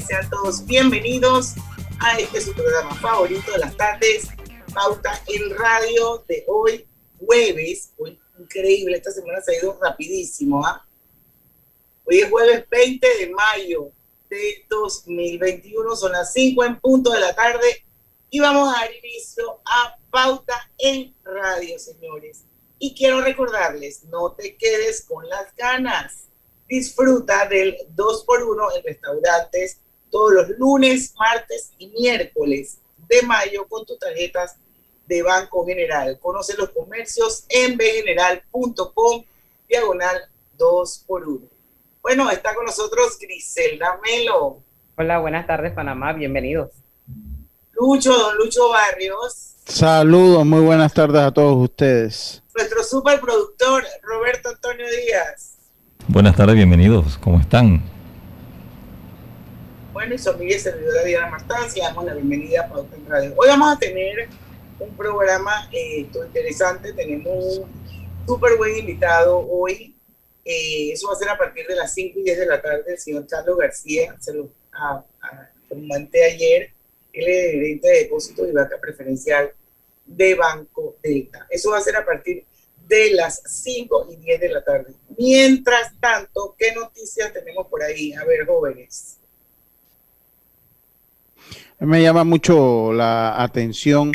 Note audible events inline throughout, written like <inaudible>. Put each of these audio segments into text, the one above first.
Sean todos bienvenidos a este su programa favorito de las tardes, Pauta en Radio de hoy, jueves. Hoy, increíble, esta semana se ha ido rapidísimo. ¿ah? Hoy es jueves 20 de mayo de 2021, son las 5 en punto de la tarde y vamos a dar inicio a Pauta en Radio, señores. Y quiero recordarles, no te quedes con las ganas. Disfruta del 2x1 en restaurantes todos los lunes, martes y miércoles de mayo con tus tarjetas de Banco General. Conoce los comercios en bgeneral.com, diagonal 2x1. Bueno, está con nosotros Griselda Melo. Hola, buenas tardes Panamá, bienvenidos. Lucho, don Lucho Barrios. Saludos, muy buenas tardes a todos ustedes. Nuestro superproductor Roberto Antonio Díaz. Buenas tardes, bienvenidos, ¿cómo están? Bueno, y y servidora Diana Martancia, damos la bienvenida a Pauta en Radio. Hoy vamos a tener un programa eh, interesante, tenemos un súper buen invitado hoy. Eh, eso va a ser a partir de las 5 y 10 de la tarde, el señor Carlos García, se lo comenté ayer, él es gerente de depósito y vaca preferencial de Banco Delta. Eso va a ser a partir de las 5 y 10 de la tarde. Mientras tanto, ¿qué noticias tenemos por ahí? A ver, jóvenes. Me llama mucho la atención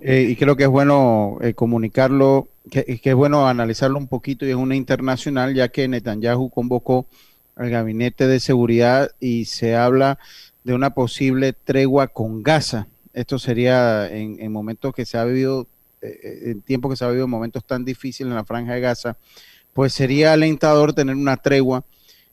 eh, y creo que es bueno eh, comunicarlo, que, es bueno analizarlo un poquito y es una internacional, ya que Netanyahu convocó al gabinete de seguridad y se habla de una posible tregua con Gaza. Esto sería en, en momentos que se ha vivido, eh, en tiempo que se ha vivido momentos tan difíciles en la franja de Gaza, pues sería alentador tener una tregua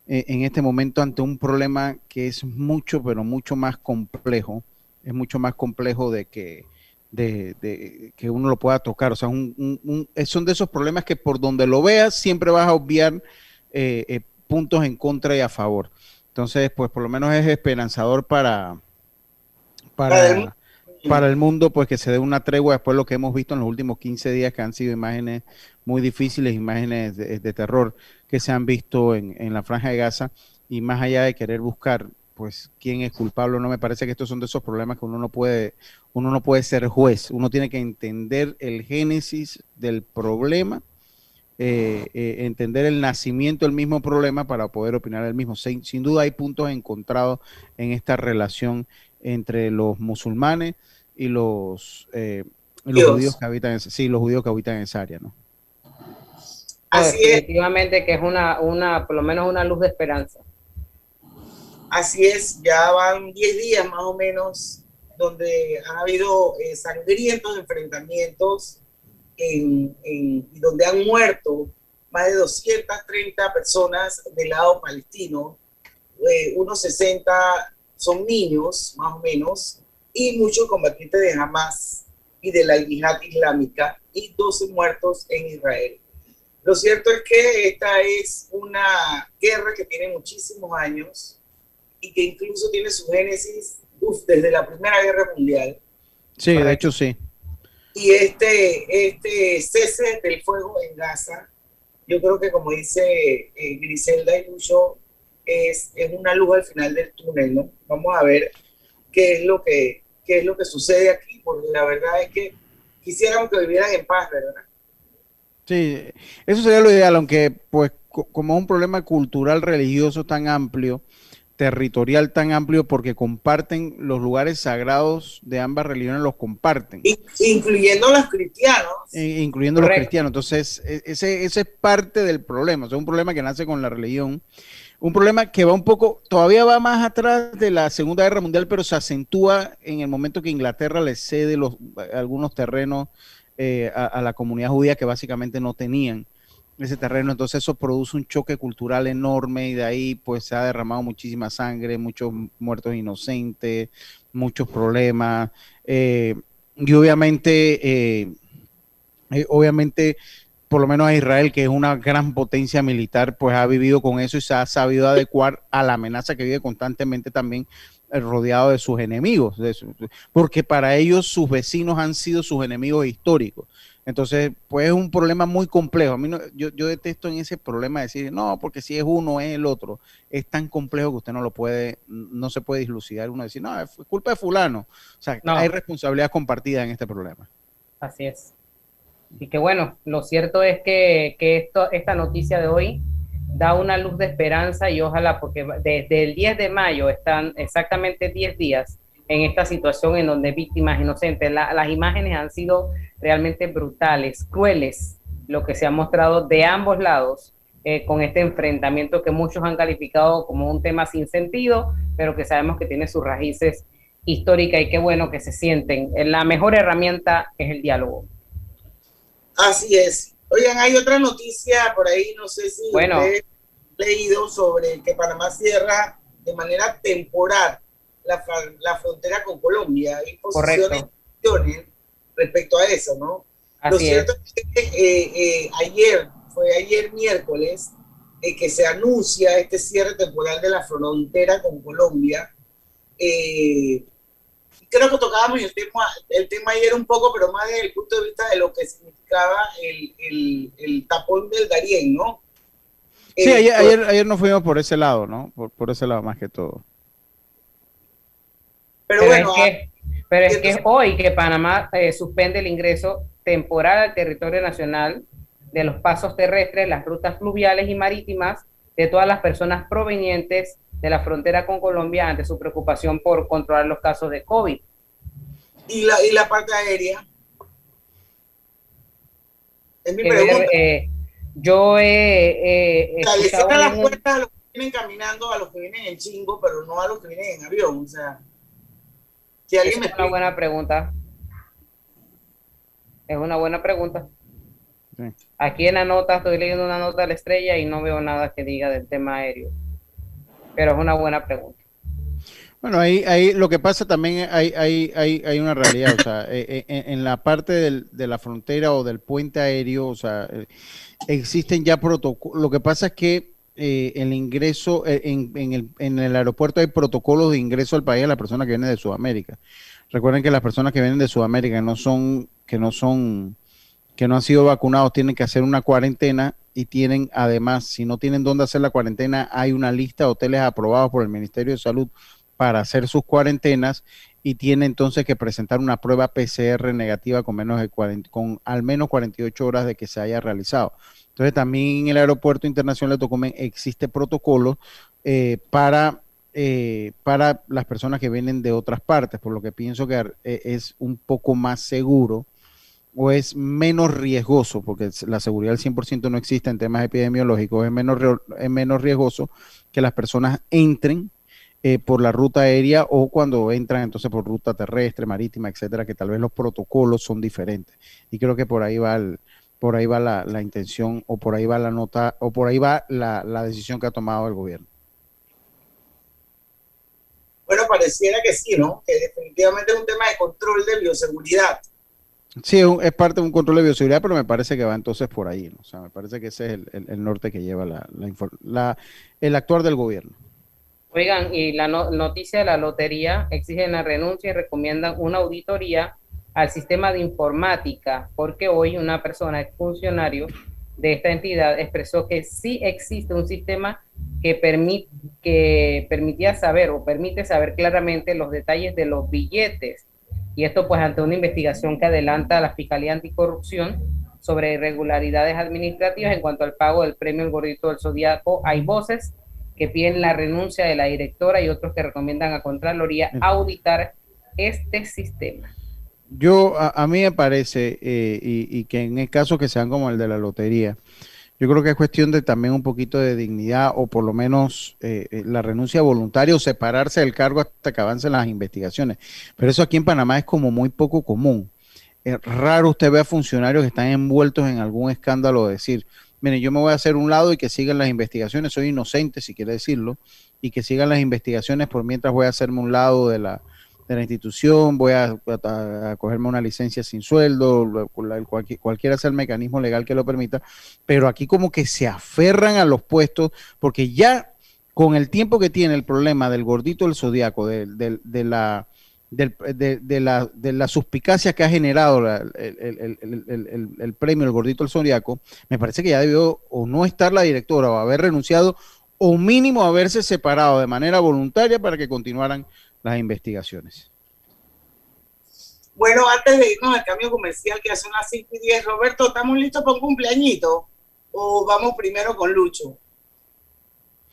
eh, en este momento ante un problema que es mucho, pero mucho más complejo, es mucho más complejo de que, de, de, que uno lo pueda tocar. O sea, un, un, un, son de esos problemas que por donde lo veas siempre vas a obviar eh, eh, puntos en contra y a favor. Entonces, pues por lo menos es esperanzador para, para, para el mundo, pues que se dé una tregua después de lo que hemos visto en los últimos 15 días, que han sido imágenes muy difíciles, imágenes de, de terror que se han visto en, en, la franja de Gaza, y más allá de querer buscar, pues, quién es culpable no, me parece que estos son de esos problemas que uno no puede, uno no puede ser juez, uno tiene que entender el génesis del problema, eh, eh, entender el nacimiento del mismo problema para poder opinar el mismo. Sin, sin duda hay puntos encontrados en esta relación entre los musulmanes y los, eh, los judíos que habitan en, sí, los judíos que habitan en esa área, ¿no? Así definitivamente es. que es una, una, por lo menos una luz de esperanza. Así es, ya van 10 días más o menos donde han habido eh, sangrientos enfrentamientos en, en, donde han muerto más de 230 personas del lado palestino, eh, unos 60 son niños más o menos, y muchos combatientes de Hamas y de la yihad islámica, y 12 muertos en Israel. Lo cierto es que esta es una guerra que tiene muchísimos años y que incluso tiene su génesis uf, desde la Primera Guerra Mundial. Sí, de hecho sí. Y este, este cese del fuego en Gaza, yo creo que como dice eh, Griselda y Lucho, es, es una luz al final del túnel, ¿no? Vamos a ver qué es lo que, qué es lo que sucede aquí, porque la verdad es que quisiéramos que vivieran en paz, ¿verdad? Sí, eso sería lo ideal, aunque pues como es un problema cultural religioso tan amplio, territorial tan amplio, porque comparten los lugares sagrados de ambas religiones, los comparten. Incluyendo los cristianos. Eh, incluyendo Correcto. los cristianos. Entonces, ese, ese es parte del problema, o sea, un problema que nace con la religión. Un problema que va un poco, todavía va más atrás de la Segunda Guerra Mundial, pero se acentúa en el momento que Inglaterra le cede los, algunos terrenos eh, a, la comunidad judía que básicamente no tenían. ese terreno, entonces eso produce un choque cultural enorme y de ahí pues se ha derramado muchísima sangre, muchos muertos inocentes, muchos problemas eh, y obviamente, eh, obviamente por lo menos a Israel, que es una gran potencia militar, pues ha vivido con eso y se ha sabido adecuar a la amenaza que vive constantemente también rodeado de sus enemigos, porque para ellos sus vecinos han sido sus enemigos históricos. Entonces, pues es un problema muy complejo. A mí no, yo, yo detesto en ese problema decir, no, porque si es uno es el otro. Es tan complejo que usted no lo puede, no se puede dislucidar. Uno decir, no, es culpa de fulano. O sea, hay responsabilidad compartida en este problema. Así es. Y que bueno, lo cierto es que, que esto, esta noticia de hoy da una luz de esperanza y ojalá, porque desde el 10 de mayo están exactamente 10 días en esta situación en donde víctimas inocentes, las imágenes han sido realmente brutales, crueles, lo que se ha mostrado de ambos lados eh, con este enfrentamiento que muchos han calificado como un tema sin sentido, pero que sabemos que tiene sus raíces históricas y qué bueno que se sienten. La mejor herramienta es el diálogo. Así es. Oigan, hay otra noticia por ahí, no sé si bueno. ustedes leído sobre que Panamá cierra de manera temporal la, la frontera con Colombia. Hay posiciones respecto a eso, ¿no? Lo cierto es, que eh, eh, ayer, fue ayer miércoles, eh, que se anuncia este cierre temporal de la frontera con Colombia. Creo que tocábamos el tema, el tema ayer un poco, pero más desde el punto de vista de lo que significaba el, el, el tapón del Darién, ¿no? Sí, ayer, ayer, ayer, nos fuimos por ese lado, ¿no? Por, por ese lado más que todo. Pero, bueno, es que, pero es que hoy que Panamá eh, suspende el ingreso temporal al territorio nacional de los pasos terrestres, las rutas fluviales y marítimas de todas las personas provenientes de la frontera con Colombia ante su preocupación por controlar los casos de COVID. ¿Y la, y la parte aérea? Es mi pregunta. Eh, yo he... Eh, o sea, las puertas a los que vienen caminando, a los que vienen en chingo, pero no a los que vienen en avión, o sea es una buena pregunta. Es una buena pregunta. Aquí en la nota estoy leyendo una nota de la estrella y no veo nada que diga del tema aéreo. Pero es una buena pregunta. Bueno, ahí, ahí lo que pasa también hay, hay, hay, hay una realidad, o sea, eh, eh, en, la parte de la frontera o del puente aéreo, o sea, eh, existen ya protocolos. Lo que pasa es que eh, el ingreso eh, en, el, en, el, aeropuerto hay protocolos de ingreso al país a las personas que vienen de Sudamérica. Recuerden que las personas que vienen de Sudamérica no son, que no son, que no han sido vacunados tienen que hacer una cuarentena y tienen además, si no tienen dónde hacer la cuarentena, hay una lista de hoteles aprobados por el Ministerio de Salud para hacer sus cuarentenas y tienen entonces que presentar una prueba PCR negativa con menos de con al menos 48 horas de que se haya realizado. Entonces también en el aeropuerto internacional de Tocumen existe protocolo eh, para, eh, para las personas que vienen de otras partes, por lo que pienso que eh, es un poco más seguro o es menos riesgoso, porque la seguridad al 100% no existe en temas epidemiológicos, es menos, es menos riesgoso que las personas entren por la ruta aérea o cuando entran entonces por ruta terrestre, marítima, etcétera, que tal vez los protocolos son diferentes. Y creo que por ahí va el, por ahí va la, intención o por ahí va la nota o por ahí va la, decisión que ha tomado el gobierno. Bueno, pareciera que sí, ¿no? Que definitivamente es un tema de control de bioseguridad. Sí, es parte de un control de bioseguridad, pero me parece que va entonces por ahí. O sea, me parece que ese es el, norte que lleva la, la, el actuar del gobierno. Oigan, y la noticia de la lotería exigen la renuncia y recomiendan una auditoría al sistema de informática, porque hoy una persona, funcionario de esta entidad, expresó que sí existe un sistema que, permite, que permitía saber o permite saber claramente los detalles de los billetes. Y esto pues ante una investigación que adelanta la Fiscalía Anticorrupción sobre irregularidades administrativas en cuanto al pago del premio El Gordito del Zodíaco. Hay voces que piden la renuncia de la directora y otros que recomiendan a Contraloría auditar este sistema. Yo, a, mí me parece, eh, y, que en el caso que sean como el de la lotería, yo creo que es cuestión de también un poquito de dignidad o por lo menos eh, eh, la renuncia voluntaria o separarse del cargo hasta que avancen las investigaciones. Pero eso aquí en Panamá es como muy poco común. Es raro usted ve a funcionarios que están envueltos en algún escándalo decir, miren, yo me voy a hacer un lado y que sigan las investigaciones, soy inocente si quiere decirlo, y que sigan las investigaciones por mientras voy a hacerme un lado de la, de la institución, voy a, cogerme una licencia sin sueldo, cualquier, cualquiera sea el mecanismo legal que lo permita, pero aquí como que se aferran a los puestos, porque ya con el tiempo que tiene el problema del gordito del zodiaco, de, de, la... de, la, de la suspicacia que ha generado el, premio El Gordito del Zodiaco, me parece que ya debió o no estar la directora o haber renunciado o mínimo haberse separado de manera voluntaria para que continuaran las investigaciones. Bueno, antes de irnos al cambio comercial que hace unas 5 y 10, Roberto, ¿estamos listos para un cumpleañito? ¿O vamos primero con Lucho?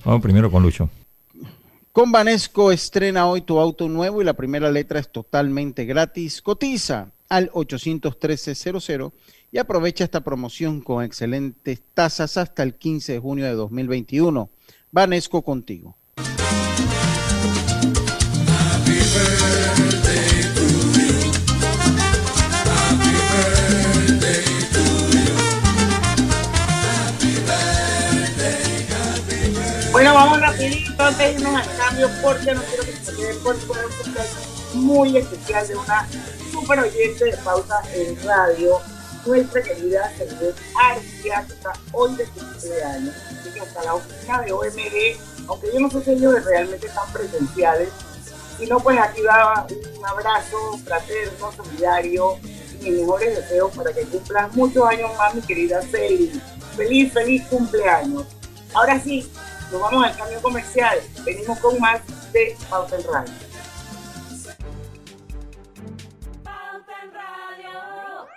Vamos primero con Lucho. Con Vanesco estrena hoy tu auto nuevo y la primera letra es totalmente gratis. Cotiza al 813-00 y aprovecha esta promoción con excelentes tasas hasta el 15 de junio de 2021. Vanesco contigo. Bueno, vamos rapidito antes de irnos al cambio porque no quiero que se quede por fuera un cumpleaños muy especial de una super oyente de pauta en radio, nuestra querida Celeste Arcia, que está hoy de cumpleaños. Así que hasta la oficina de OMG, aunque yo no sé si ellos realmente están presenciales, sino pues aquí va un abrazo fraterno, solidario y mis mejores deseos para que cumplas muchos años más, mi querida Celi. Feliz, feliz cumpleaños. Ahora sí, nos vamos al cambio comercial. Venimos con más de Pauta en Radio. Pauta en Radio.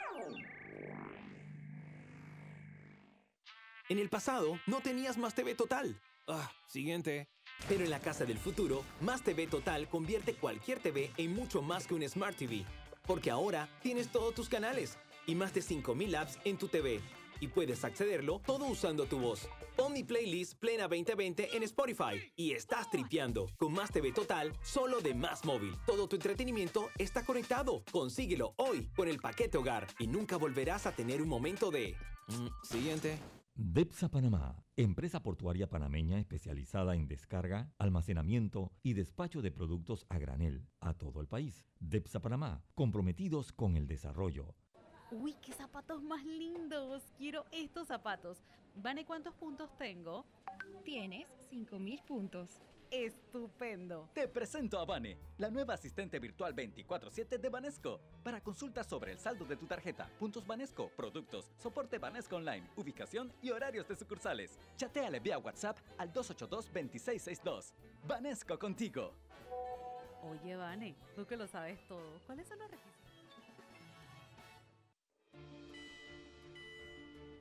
En el pasado no tenías más TV Total. Ah, siguiente. Pero en la casa del futuro, Más TV Total convierte cualquier TV en mucho más que un Smart TV. Porque ahora tienes todos tus canales y más de 5000 apps en tu TV y puedes accederlo todo usando tu voz. Pon playlist Plena 2020 en Spotify y estás tripeando con Más TV Total solo de Más Móvil. Todo tu entretenimiento está conectado. Consíguelo hoy con el paquete hogar y nunca volverás a tener un momento de... Mm, siguiente. DEPSA Panamá, empresa portuaria panameña especializada en descarga, almacenamiento y despacho de productos a granel a todo el país. DEPSA Panamá, comprometidos con el desarrollo Uy, qué zapatos más lindos. Quiero estos zapatos. Vane, ¿cuántos puntos tengo? Tienes 5000 puntos. Estupendo. Te presento a Vane, la nueva asistente virtual 24/7 de Banesco. Para consultas sobre el saldo de tu tarjeta, puntos Banesco, productos, soporte Banesco Online, ubicación y horarios de sucursales. Chateale vía WhatsApp al 282-2662. Banesco contigo. Oye, Vane, tú que lo sabes todo, ¿cuáles son los requisitos?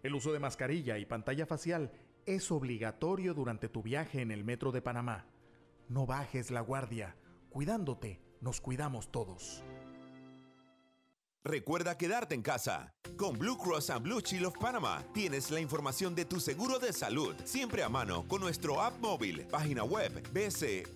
El uso de mascarilla y pantalla facial es obligatorio durante tu viaje en el metro de Panamá. No bajes la guardia. Cuidándote, nos cuidamos todos. Recuerda quedarte en casa. Con Blue Cross and Blue Shield of Panama tienes la información de tu seguro de salud siempre a mano con nuestro app móvil, página web bcbspma.com.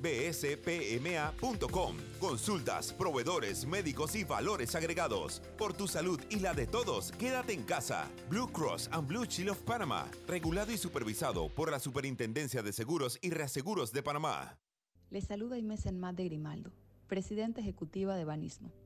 Consultas, proveedores, médicos y valores agregados. Por tu salud y la de todos, quédate en casa. Blue Cross and Blue Shield of Panama, regulado y supervisado por la Superintendencia de Seguros y Reaseguros de Panamá. Les saluda Inés Enmat de Grimaldo, presidenta ejecutiva de Banismo.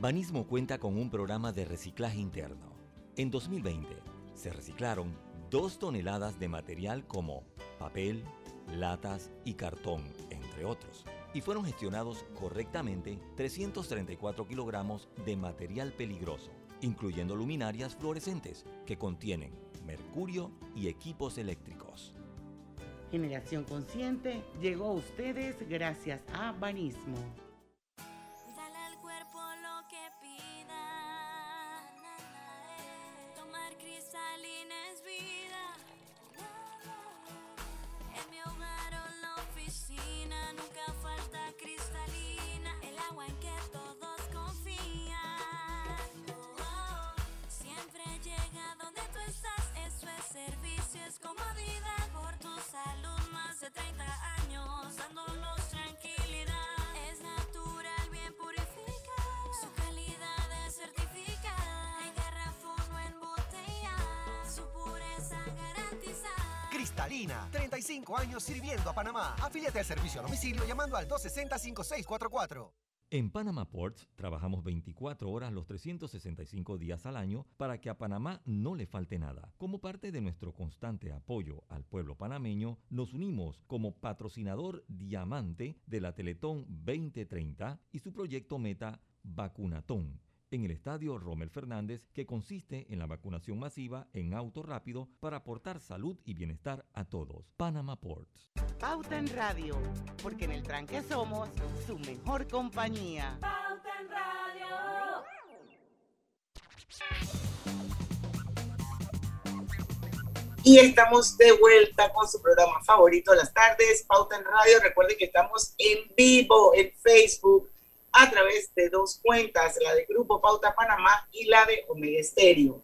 Banismo cuenta con un programa de reciclaje interno. En 2020 se reciclaron dos toneladas de material como papel, latas y cartón, entre otros, y fueron gestionados correctamente 334 kilogramos de material peligroso, incluyendo luminarias fluorescentes que contienen mercurio y equipos eléctricos. Generación Consciente llegó a ustedes gracias a Banismo. Sirviendo a Panamá. Afíliate al servicio a domicilio llamando al 260-5644. En Panama Ports trabajamos 24 horas los 365 días al año para que a Panamá no le falte nada. Como parte de nuestro constante apoyo al pueblo panameño, nos unimos como patrocinador diamante de la Teletón 2030 y su proyecto meta Vacunatón en el estadio Rommel Fernández, que consiste en la vacunación masiva en auto rápido para aportar salud y bienestar a todos. Panama Ports. Pauta en Radio, porque en el tranque somos su mejor compañía. Pauta en Radio. Y estamos de vuelta con su programa favorito de las tardes, Pauta en Radio. Recuerden que estamos en vivo en Facebook a través de dos cuentas, la de Grupo Pauta Panamá y la de Omega Estéreo.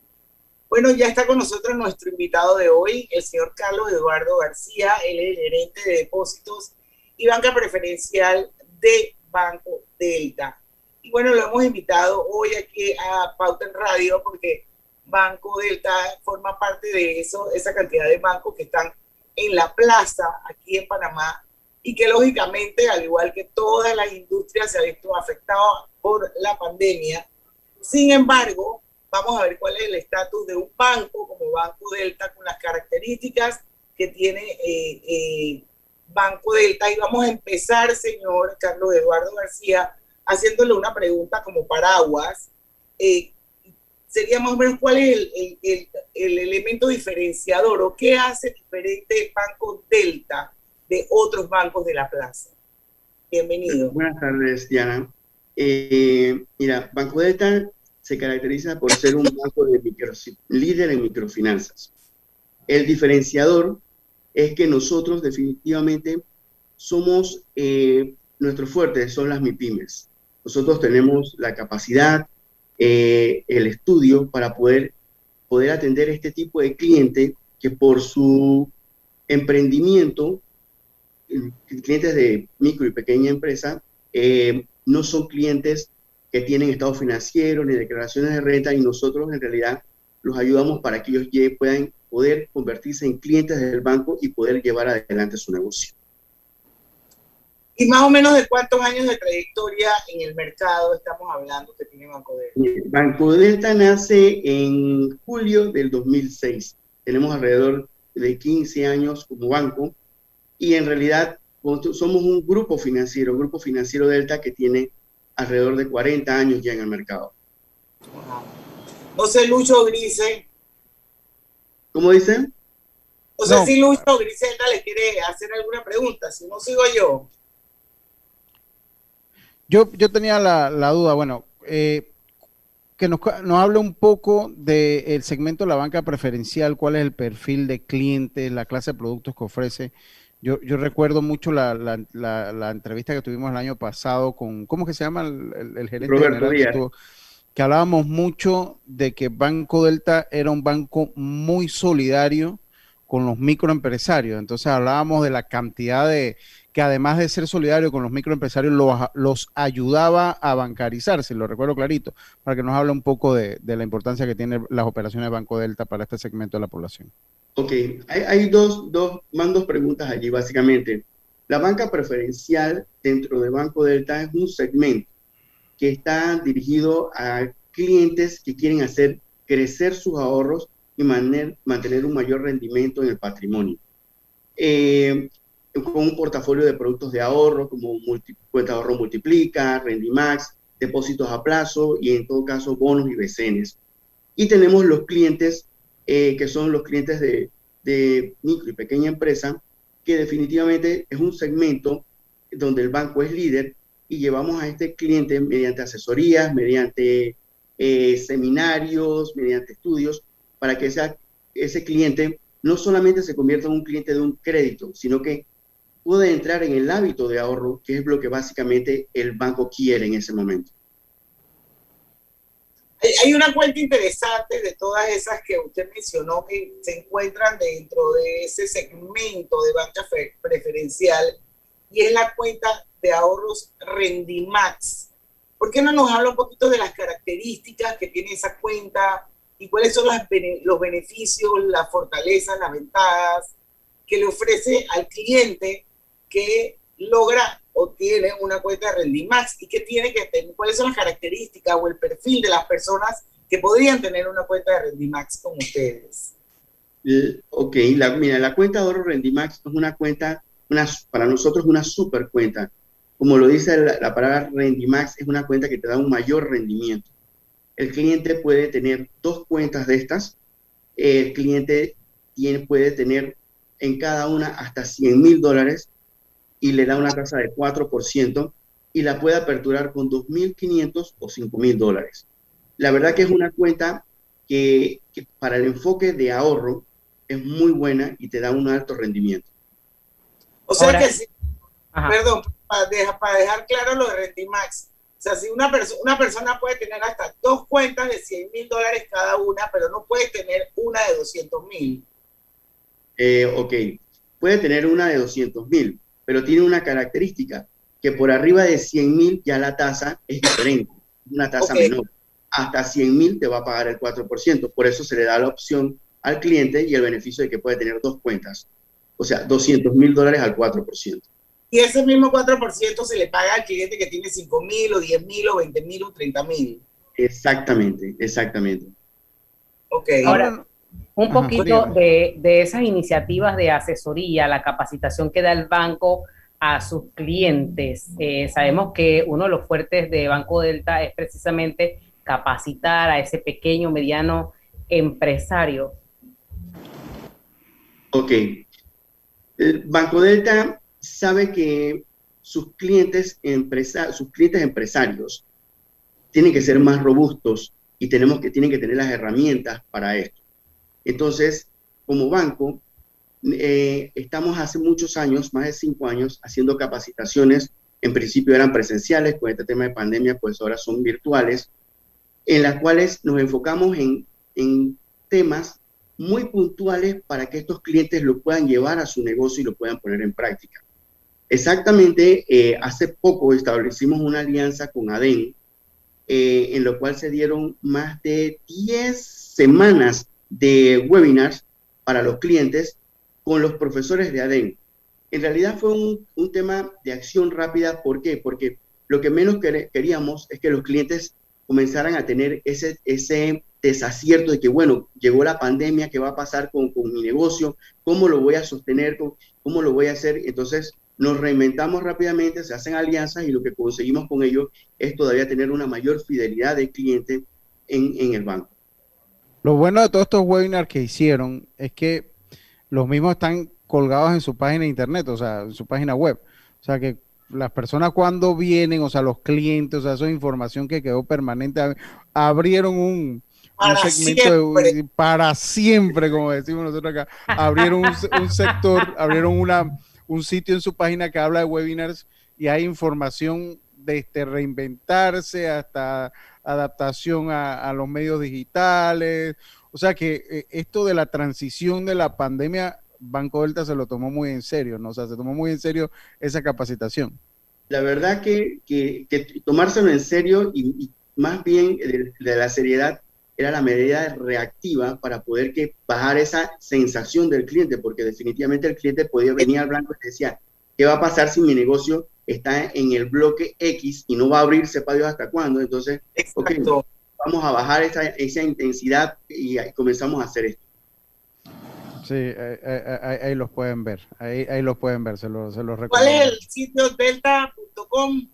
Bueno, ya está con nosotros nuestro invitado de hoy, el señor Carlos Eduardo García, el gerente de depósitos y banca preferencial de Banco Delta. Y bueno, lo hemos invitado hoy aquí a Pauta en Radio porque Banco Delta forma parte de eso, esa cantidad de bancos que están en la plaza aquí en Panamá y que lógicamente, al igual que todas las industrias, se ha visto afectado por la pandemia. Sin embargo, vamos a ver cuál es el estatus de un banco como Banco Delta con las características que tiene eh, eh, Banco Delta. Y vamos a empezar, señor Carlos Eduardo García, haciéndole una pregunta como paraguas. Eh, sería más o menos cuál es el, el, el, elemento diferenciador o qué hace diferente Banco Delta de otros bancos de la plaza. Bienvenido. Buenas tardes, Diana. Eh, mira, Banco Delta se caracteriza por ser un banco de micro, líder en microfinanzas. El diferenciador es que nosotros definitivamente somos, eh, nuestro fuerte son las MIPIMES. Nosotros tenemos la capacidad, eh, el estudio para poder, poder atender este tipo de cliente que por su emprendimiento clientes de micro y pequeña empresa eh, no son clientes que tienen estado financiero ni declaraciones de renta y nosotros en realidad los ayudamos para que ellos puedan poder convertirse en clientes del banco y poder llevar adelante su negocio. ¿Y más o menos de cuántos años de trayectoria en el mercado estamos hablando que tiene Banco Delta? Banco Delta nace en julio del 2006. Tenemos alrededor de 15 años como banco y en realidad somos un grupo financiero, grupo financiero Delta que tiene alrededor de 40 años ya en el mercado. No sé, Lucho Grise. ¿Cómo dicen? No sé si Lucho Griselda le quiere hacer alguna pregunta, si no sigo yo. Yo, yo tenía la, la duda, bueno, eh, que nos, nos hable un poco del segmento de la banca preferencial, cuál es el perfil de clientes, la clase de productos que ofrece yo, yo recuerdo mucho la, la, la, entrevista que tuvimos el año pasado con, ¿cómo que se llama el, el, gerente Roberto general que, que hablábamos mucho de que Banco Delta era un banco muy solidario con los microempresarios. Entonces hablábamos de la cantidad de que además de ser solidario con los microempresarios, los, los ayudaba a bancarizarse, lo recuerdo clarito, para que nos hable un poco de, de la importancia que tienen las operaciones de Banco Delta para este segmento de la población. Ok, hay, dos, dos, más dos preguntas allí, básicamente. La banca preferencial dentro de Banco Delta es un segmento que está dirigido a clientes que quieren hacer crecer sus ahorros y mantener, mantener un mayor rendimiento en el patrimonio. Eh, con un portafolio de productos de ahorro como cuenta de ahorro multiplica, Rendimax, depósitos a plazo y en todo caso bonos y becenes. Y tenemos los clientes eh, que son los clientes de, de micro y pequeña empresa, que definitivamente es un segmento donde el banco es líder y llevamos a este cliente mediante asesorías, mediante eh, seminarios, mediante estudios, para que ese cliente no solamente se convierta en un cliente de un crédito, sino que pueda entrar en el hábito de ahorro, que es lo que básicamente el banco quiere en ese momento. Hay una cuenta interesante de todas esas que usted mencionó que se encuentran dentro de ese segmento de banca preferencial y es la cuenta de ahorros Rendimax. ¿Por qué no nos habla un poquito de las características que tiene esa cuenta y cuáles son los beneficios, las fortalezas, las ventajas que le ofrece al cliente que logra o tiene una cuenta de Rendimax y que tiene que tener, cuáles son las características o el perfil de las personas que podrían tener una cuenta de Rendimax con ustedes. Eh, ok, la, mira, la cuenta de ahorro Rendimax es una cuenta, para nosotros una super cuenta. Como lo dice la, la palabra Rendimax, es una cuenta que te da un mayor rendimiento. El cliente puede tener dos cuentas de estas. El cliente puede tener en cada una hasta 100 mil dólares y le da una tasa de 4% y la puede aperturar con 2.500 o 5.000 dólares. La verdad que es una cuenta que, que, para el enfoque de ahorro es muy buena y te da un alto rendimiento. O sea Ahora, que sí, perdón, para dejar, para dejar, claro lo de Rendimax. O sea, si una, perso una persona puede tener hasta dos cuentas de 100 mil dólares cada una, pero no puede tener una de 200 mil. Eh, ok, puede tener una de 200 mil, pero tiene una característica, que por arriba de 100 mil ya la tasa es diferente, una tasa okay. menor. Hasta 100 mil te va a pagar el 4%, por eso se le da la opción al cliente y el beneficio de que puede tener dos cuentas, o sea, 200 mil dólares al 4%. Y ese mismo 4% se le paga al cliente que tiene 5 mil o 10 mil o 20 mil o 30 mil. Exactamente, exactamente. Ok. Ahora, un poquito de, de, esas iniciativas de asesoría, la capacitación que da el banco a sus clientes. Eh, sabemos que uno de los fuertes de Banco Delta es precisamente capacitar a ese pequeño, mediano empresario. Ok. El Banco Delta sabe que sus clientes, empresa, sus clientes empresarios tienen que ser más robustos y tenemos que, tienen que tener las herramientas para esto. Entonces, como banco, eh, estamos hace muchos años, más de cinco años, haciendo capacitaciones. En principio eran presenciales, con este tema de pandemia, pues ahora son virtuales, en las cuales nos enfocamos en, en temas muy puntuales para que estos clientes lo puedan llevar a su negocio y lo puedan poner en práctica. Exactamente, eh, hace poco establecimos una alianza con ADEN, eh, en lo cual se dieron más de 10 semanas de webinars para los clientes con los profesores de ADEN. En realidad fue un, un tema de acción rápida. ¿Por qué? Porque lo que menos queríamos es que los clientes comenzaran a tener ese, ese desacierto de que, bueno, llegó la pandemia, ¿qué va a pasar con, con mi negocio? ¿Cómo lo voy a sostener? ¿Cómo lo voy a hacer? Entonces, nos reinventamos rápidamente, se hacen alianzas y lo que conseguimos con ellos es todavía tener una mayor fidelidad del cliente en, en el banco. Lo bueno de todos estos webinars que hicieron es que los mismos están colgados en su página de internet, o sea, en su página web. O sea, que las personas cuando vienen, o sea, los clientes, o sea, eso es información que quedó permanente. Abrieron un, para un segmento siempre. De, para siempre, como decimos nosotros acá. Abrieron un, un sector, abrieron una, un sitio en su página que habla de webinars y hay información desde este, reinventarse hasta adaptación a, los medios digitales. O sea que eh, esto de la transición de la pandemia, Banco Delta se lo tomó muy en serio, ¿no? O sea, se tomó muy en serio esa capacitación. La verdad que, que, tomárselo en serio y, más bien de, de, la seriedad era la medida reactiva para poder que bajar esa sensación del cliente, porque definitivamente el cliente podía venir al blanco y decía, ¿qué va a pasar si mi negocio está en el bloque X y no va a abrirse para Dios hasta cuándo? Entonces, okay, vamos a bajar esa, esa intensidad y, y, comenzamos a hacer esto. Sí, ahí, ahí, ahí, los pueden ver, ahí, ahí los pueden ver, se los se lo recomiendo. ¿Cuál es el sitio delta.com?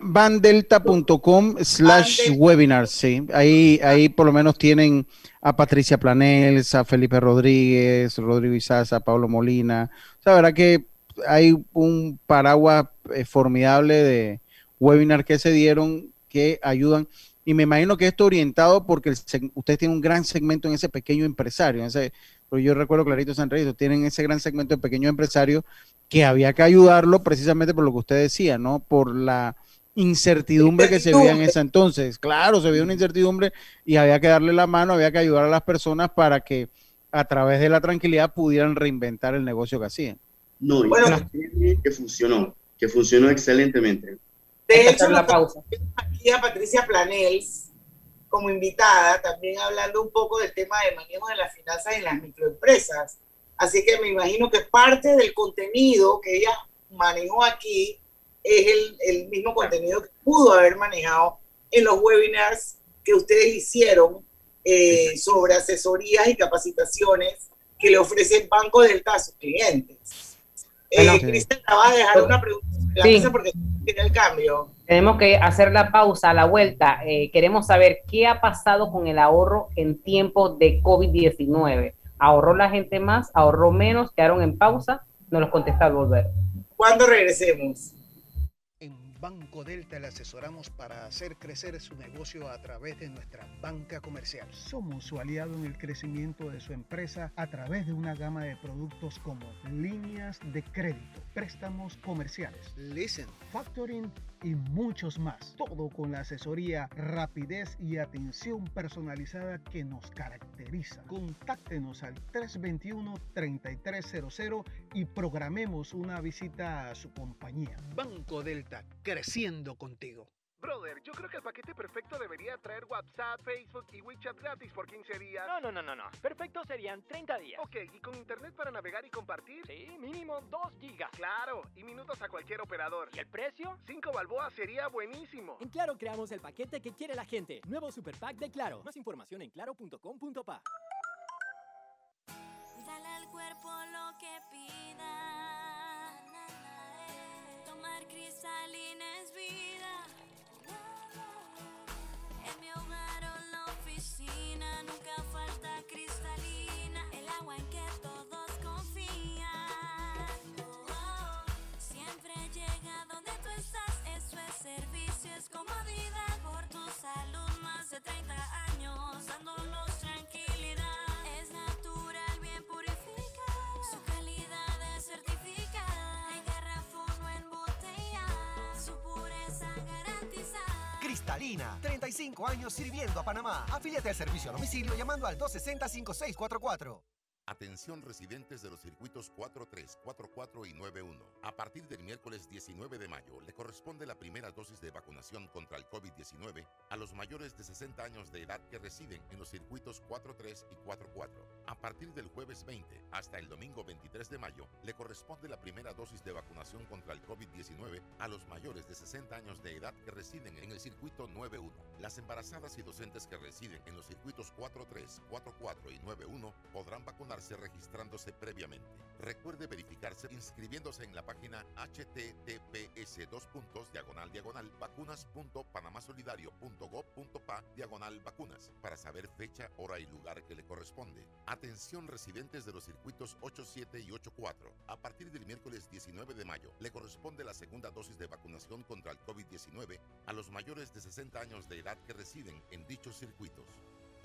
bandelta.com slash webinars, sí. Ahí, ahí por lo menos tienen a Patricia Planels, a Felipe Rodríguez, Rodrigo Izaza, Pablo Molina. O sea, verdad que hay un paraguas eh, formidable de webinar que se dieron que ayudan. Y me imagino que esto orientado porque el, usted tiene un gran segmento en ese pequeño empresario, en pero yo recuerdo clarito San tienen ese gran segmento de pequeño empresario que había que ayudarlo precisamente por lo que usted decía, ¿no? Por la incertidumbre que se veía en ese entonces. Claro, se veía una incertidumbre y había que darle la mano, había que ayudar a las personas para que a través de la tranquilidad pudieran reinventar el negocio que hacían. No, y bueno, que funcionó, que funcionó excelentemente. De hecho, la pausa. aquí a Patricia Planels como invitada, también hablando un poco del tema de manejo de las finanzas en las microempresas. Así que me imagino que parte del contenido que ella manejó aquí es el, el mismo contenido que pudo haber manejado en los webinars que ustedes hicieron eh, sobre asesorías y capacitaciones que le ofrece el Banco Delta a sus clientes. Eh, Bueno. Cristian, te vas a dejar una pregunta en la Sí. mesa porque tiene el cambio. Tenemos que hacer la pausa a la vuelta. Eh, queremos saber qué ha pasado con el ahorro en tiempos de COVID-19. ¿Ahorró la gente más? ¿Ahorró menos? ¿Quedaron en pausa? Nos los contesta al volver. ¿Cuándo regresemos? Banco Delta le asesoramos para hacer crecer su negocio a través de nuestra banca comercial. Somos su aliado en el crecimiento de su empresa a través de una gama de productos como líneas de crédito, préstamos comerciales, leasing, factoring y muchos más. Todo con la asesoría, rapidez y atención personalizada que nos caracteriza. Contáctenos al 321-3300 y programemos una visita a su compañía. Banco Delta, creciendo contigo. Brother, yo creo que el paquete perfecto debería traer WhatsApp, Facebook y WeChat gratis por 15 días. No, no, no, no, no. Perfecto serían 30 días. Ok, ¿y con internet para navegar y compartir? Sí, mínimo 2 gigas. Claro, y minutos a cualquier operador. ¿Y el precio? 5 balboas sería buenísimo. En Claro creamos el paquete que quiere la gente. Nuevo Super Pack de Claro. Más información en claro.com.pa. Dale al cuerpo lo que pida. Tomar cristalina es vida. En mi hogar o la oficina nunca falta cristalina. El agua en que todos confían. Oh, oh. Siempre llega donde tú estás. Eso es servicio, es comodidad. Por tu salud, más de 30 años Cristalina, 35 años sirviendo a Panamá. Afíliate al servicio a domicilio llamando al 260-5644. Atención residentes de los circuitos 43, 44 y 91. A partir del miércoles 19 de mayo le corresponde la primera dosis de vacunación contra el COVID-19 a los mayores de 60 años de edad que residen en los circuitos 43 y 44. A partir del jueves 20 hasta el domingo 23 de mayo le corresponde la primera dosis de vacunación contra el COVID-19 a los mayores de 60 años de edad que residen en el circuito 91. Las embarazadas y docentes que residen en los circuitos 43, 44 y 91 podrán registrándose previamente. Recuerde verificarse inscribiéndose en la página https vacunas.panamasolidario.gov.pa diagonal vacunas para saber fecha, hora y lugar que le corresponde. Atención residentes de los circuitos 87 y 84. A partir del miércoles 19 de mayo le corresponde la segunda dosis de vacunación contra el COVID-19 a los mayores de 60 años de edad que residen en dichos circuitos.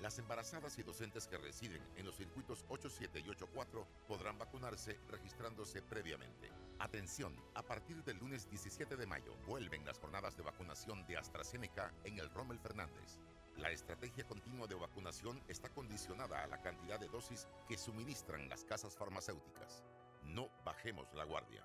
Las embarazadas y docentes que residen en los circuitos 87 y 84 podrán vacunarse registrándose previamente. Atención, a partir del lunes 17 de mayo vuelven las jornadas de vacunación de AstraZeneca en el Rommel Fernández. La estrategia continua de vacunación está condicionada a la cantidad de dosis que suministran las casas farmacéuticas. No bajemos la guardia.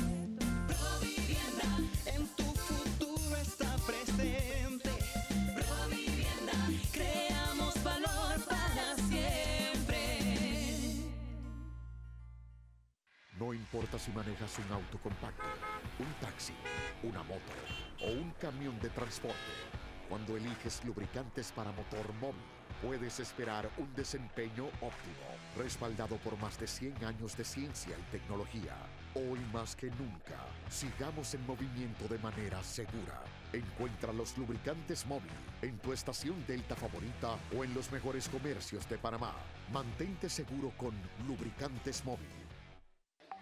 Importa si manejas un auto compacto, un taxi, una moto o un camión de transporte. Cuando eliges lubricantes para motor móvil, puedes esperar un desempeño óptimo, respaldado por más de 100 años de ciencia y tecnología. Hoy más que nunca, sigamos en movimiento de manera segura. Encuentra los lubricantes móvil en tu estación Delta favorita o en los mejores comercios de Panamá. Mantente seguro con lubricantes móvil.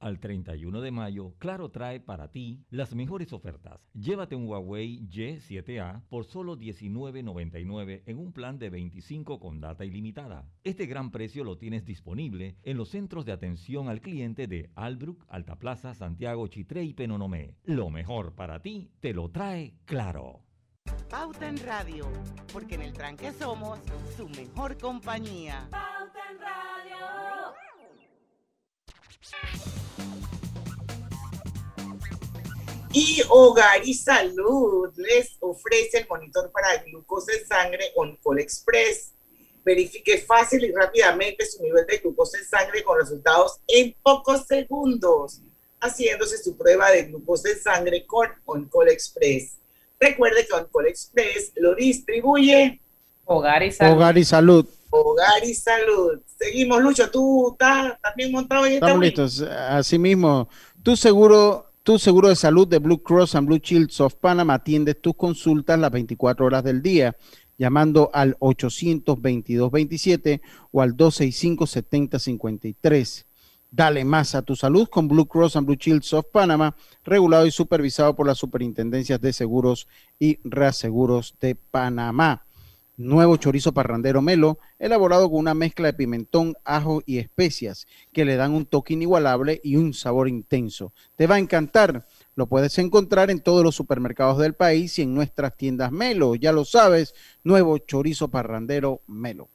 al 31 de mayo, Claro trae para ti las mejores ofertas. Llévate un Huawei Y7A por solo $19.99 en un plan de 25 con data ilimitada. Este gran precio lo tienes disponible en los centros de atención al cliente de Albrook, Altaplaza, Santiago, Chitré y Penonomé. Lo mejor para ti te lo trae Claro. Pauta en Radio, porque en el tranque somos su mejor compañía. Pauta en Radio. Y Hogar y Salud les ofrece el monitor para glucosa en sangre OnCall Express. Verifique fácil y rápidamente su nivel de glucosa en sangre con resultados en pocos segundos, haciéndose su prueba de glucosa en sangre con OnCall Express. Recuerde que OnCall Express lo distribuye Hogar y Salud. Hogar y Salud. Hogar y Salud. Seguimos, Lucho. ¿Tú estás también montado en esta Estamos listos. Asimismo, tu seguro, tu seguro de salud de Blue Cross and Blue Shields of Panama atiende tus consultas las 24 horas del día, llamando al 822-27 o al 265-7053. Dale más a tu salud con Blue Cross and Blue Shields of Panama, regulado y supervisado por las superintendencias de seguros y reaseguros de Panamá. Nuevo chorizo parrandero melo, elaborado con una mezcla de pimentón, ajo y especias que le dan un toque inigualable y un sabor intenso. Te va a encantar. Lo puedes encontrar en todos los supermercados del país y en nuestras tiendas Melo. Ya lo sabes, nuevo chorizo parrandero Melo.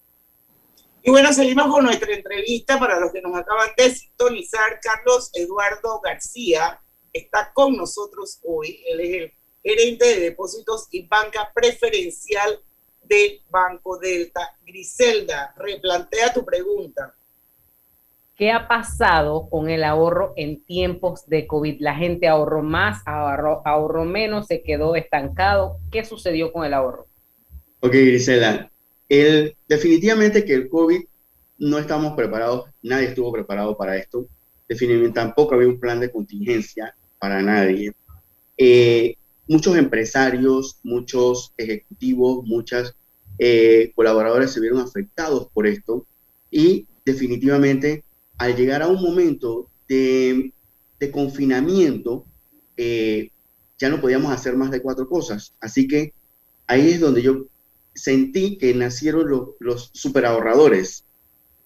Y bueno, seguimos con nuestra entrevista para los que nos acaban de sintonizar. Carlos Eduardo García está con nosotros hoy. Él es el gerente de depósitos y banca preferencial del Banco Delta. Griselda, replantea tu pregunta. ¿Qué ha pasado con el ahorro en tiempos de COVID? La gente ahorró más, ahorró, ahorró menos, se quedó estancado. ¿Qué sucedió con el ahorro? Ok, Grisela. El, definitivamente que el COVID no estamos preparados, nadie estuvo preparado para esto. Definitivamente tampoco había un plan de contingencia para nadie. Eh, muchos empresarios, muchos ejecutivos, muchos colaboradores se vieron afectados por esto y definitivamente al llegar a un momento de, confinamiento, eh, ya no podíamos hacer más de cuatro cosas. Así que ahí es donde yo sentí que nacieron los, los super ahorradores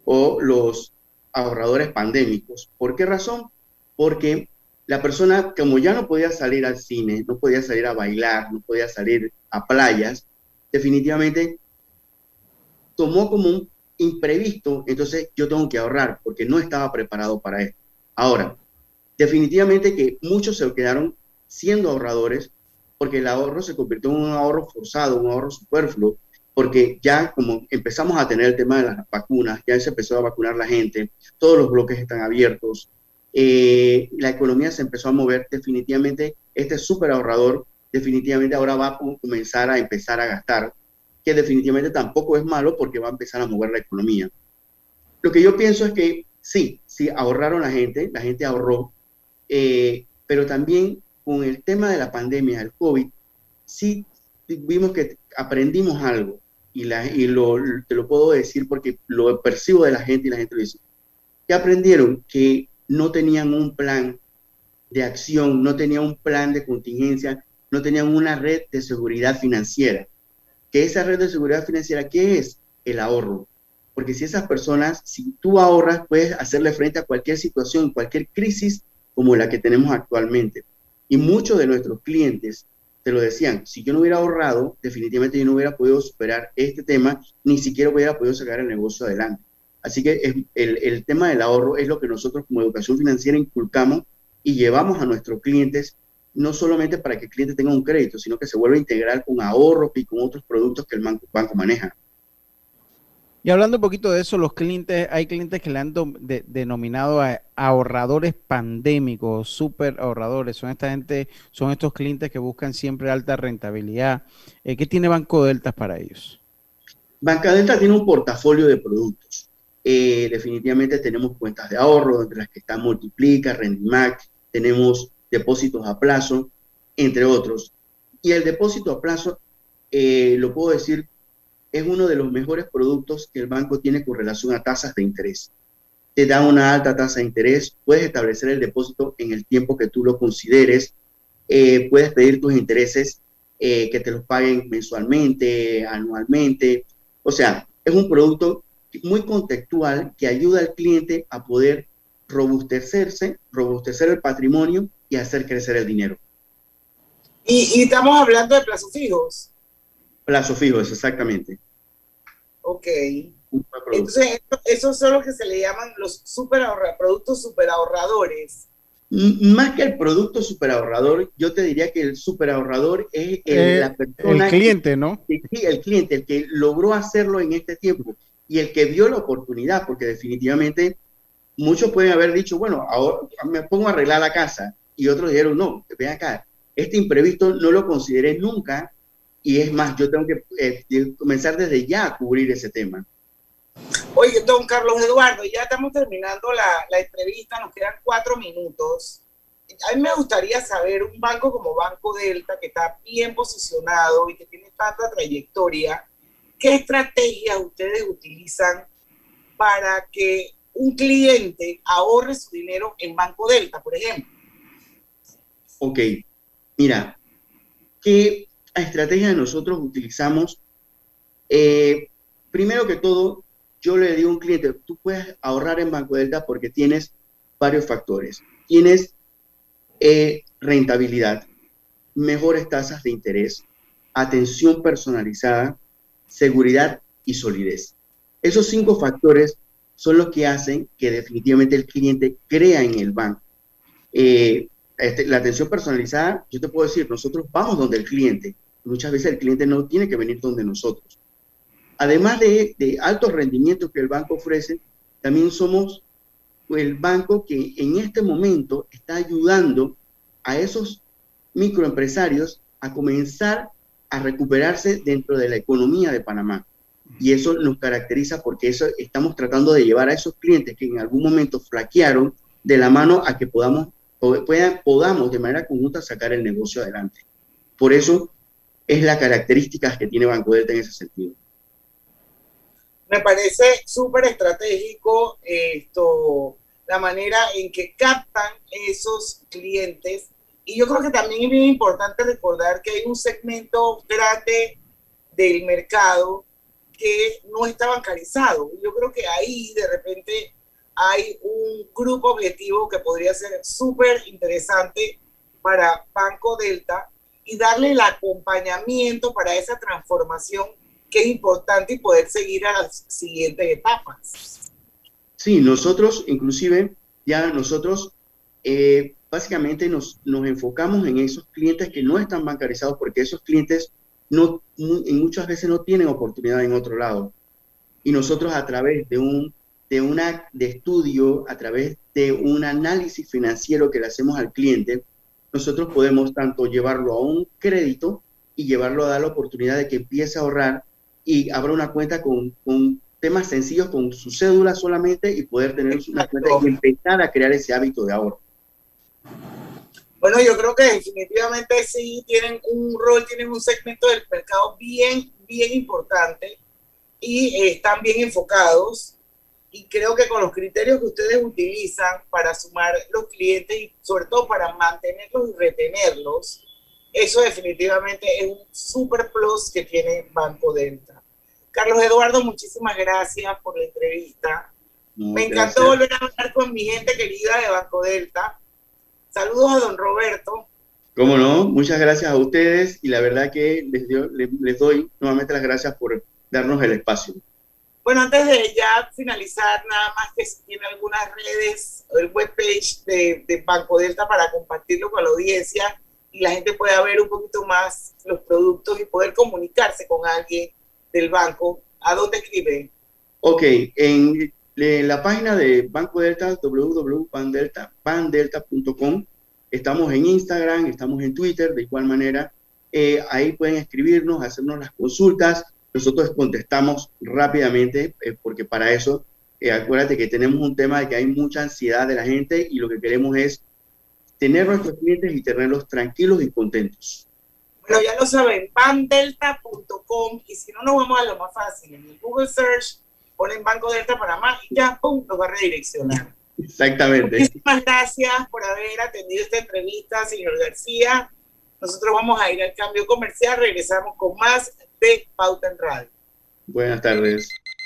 o los ahorradores pandémicos. ¿Por qué razón? Porque la persona, como ya no podía salir al cine, no podía salir a bailar, no podía salir a playas, definitivamente tomó como un imprevisto, entonces yo tengo que ahorrar porque no estaba preparado para esto. Ahora, definitivamente que muchos se quedaron siendo ahorradores porque el ahorro se convirtió en un ahorro forzado, un ahorro superfluo, porque ya como empezamos a tener el tema de las vacunas, ya se empezó a vacunar la gente, todos los bloques están abiertos, eh, la economía se empezó a mover, definitivamente este súper ahorrador definitivamente ahora va a comenzar a empezar a gastar, que definitivamente tampoco es malo porque va a empezar a mover la economía. Lo que yo pienso es que sí, sí ahorraron la gente, la gente ahorró, eh, pero también con el tema de la pandemia, el COVID, sí vimos que aprendimos algo y, la, y lo, te lo puedo decir porque lo percibo de la gente y la gente lo dice. Que aprendieron que no tenían un plan de acción, no tenían un plan de contingencia, no tenían una red de seguridad financiera. ¿Qué esa red de seguridad financiera qué es? El ahorro. Porque si esas personas, si tú ahorras, puedes hacerle frente a cualquier situación, cualquier crisis como la que tenemos actualmente. Y muchos de nuestros clientes te lo decían, si yo no hubiera ahorrado, definitivamente yo no hubiera podido superar este tema, ni siquiera hubiera podido sacar el negocio adelante. Así que el, el tema del ahorro es lo que nosotros como educación financiera inculcamos y llevamos a nuestros clientes no solamente para que el cliente tenga un crédito, sino que se vuelva a integrar con ahorros y con otros productos que el banco, banco maneja. Y hablando un poquito de eso, los clientes, hay clientes que le han denominado a ahorradores pandémicos, súper ahorradores. Son esta gente, son estos clientes que buscan siempre alta rentabilidad. Eh, ¿Qué tiene Banco Delta para ellos? Banca Delta tiene un portafolio de productos. Eh, definitivamente tenemos cuentas de ahorro, entre las que están Multiplica, Rendimac, tenemos depósitos a plazo, entre otros. Y el depósito a plazo, eh, lo puedo decir, es uno de los mejores productos que el banco tiene con relación a tasas de interés. Te da una alta tasa de interés, puedes establecer el depósito en el tiempo que tú lo consideres, eh, puedes pedir tus intereses que te los paguen mensualmente, anualmente. O sea, es un producto muy contextual que ayuda al cliente a poder robustecerse, robustecer el patrimonio y hacer crecer el dinero. Y, estamos hablando de plazos fijos. Plazos fijos, exactamente. Ok. Entonces, esos son los que se le llaman los super ahorra, productos super ahorradores. Más que el producto super ahorrador, yo te diría que el super ahorrador es el, eh, la persona. El cliente, ¿no? Sí, el cliente, el que logró hacerlo en este tiempo y el que vio la oportunidad, porque definitivamente muchos pueden haber dicho, bueno, ahora me pongo a arreglar la casa, y otros dijeron, no, ven acá, este imprevisto no lo consideré nunca y es más, yo tengo que eh, comenzar desde ya a cubrir ese tema. Oye, don Carlos Eduardo, ya estamos terminando la, la entrevista, nos quedan cuatro minutos. A mí me gustaría saber, un banco como Banco Delta, que está bien posicionado y que tiene tanta trayectoria, ¿qué estrategias ustedes utilizan para que un cliente ahorre su dinero en Banco Delta, por ejemplo? Ok, mira, ¿qué estrategia nosotros utilizamos? Eh, primero que todo, yo le digo a un cliente, tú puedes ahorrar en Banco Delta porque tienes varios factores. Tienes eh, rentabilidad, mejores tasas de interés, atención personalizada, seguridad y solidez. Esos cinco factores son los que hacen que definitivamente el cliente crea en el banco. Eh, este, la atención personalizada, yo te puedo decir, nosotros vamos donde el cliente. Muchas veces el cliente no tiene que venir donde nosotros. Además de, de altos rendimientos que el banco ofrece, también somos el banco que en este momento está ayudando a esos microempresarios a comenzar a recuperarse dentro de la economía de Panamá. Y eso nos caracteriza porque eso estamos tratando de llevar a esos clientes que en algún momento flaquearon de la mano a que podamos podamos de manera conjunta sacar el negocio adelante. Por eso es la característica que tiene Banco Delta en ese sentido. Me parece súper estratégico esto, la manera en que captan esos clientes. Y yo creo que también es bien importante recordar que hay un segmento grande del mercado que no está bancarizado. Yo creo que ahí de repente hay un grupo objetivo que podría ser súper interesante para Banco Delta y darle el acompañamiento para esa transformación que es importante y poder seguir a las siguientes etapas. Sí, nosotros inclusive ya nosotros eh, básicamente nos, nos enfocamos en esos clientes que no están bancarizados porque esos clientes no, muchas veces no tienen oportunidad en otro lado. Y nosotros a través de un de, una, de estudio, a través de un análisis financiero que le hacemos al cliente, nosotros podemos tanto llevarlo a un crédito y llevarlo a dar la oportunidad de que empiece a ahorrar y abra una cuenta con, con temas sencillos, con su cédula solamente y poder tener una cuenta y empezar a crear ese hábito de ahorro. Bueno, yo creo que definitivamente sí tienen un rol, tienen un segmento del mercado bien, bien importante y están bien enfocados y creo que con los criterios que ustedes utilizan para sumar los clientes y sobre todo para mantenerlos y retenerlos, eso definitivamente es un super plus que tiene Banco Delta. Carlos Eduardo, muchísimas gracias por la entrevista. No, Me gracias. encantó volver a hablar con mi gente querida de Banco Delta. Saludos a don Roberto. Cómo no, muchas gracias a ustedes y la verdad que les, dio- les, les doy nuevamente las gracias por darnos el espacio. Bueno, antes de ya finalizar, nada más que si tiene algunas redes, el webpage de, de Banco Delta para compartirlo con la audiencia y la gente pueda ver un poquito más los productos y poder comunicarse con alguien del banco. ¿A dónde escribe? Ok, en, en la página de Banco Delta, www.bandelta.com, estamos en Instagram, estamos en Twitter, de igual manera, eh, ahí pueden escribirnos, hacernos las consultas, nosotros contestamos rápidamente, eh, porque para eso, eh, acuérdate que tenemos un tema de que hay mucha ansiedad de la gente y lo que queremos es tener nuestros clientes y tenerlos tranquilos y contentos. Bueno, ya lo saben, bandelta.com y si no, nos vamos a lo más fácil. En el Google Search ponen Banco Delta Panamá y ya, ¡pum!, nos va a redireccionar. Exactamente. Muchísimas gracias por haber atendido esta entrevista, señor García. Nosotros vamos a ir al cambio comercial, regresamos con más de Pauta en Radio. Buenas tardes.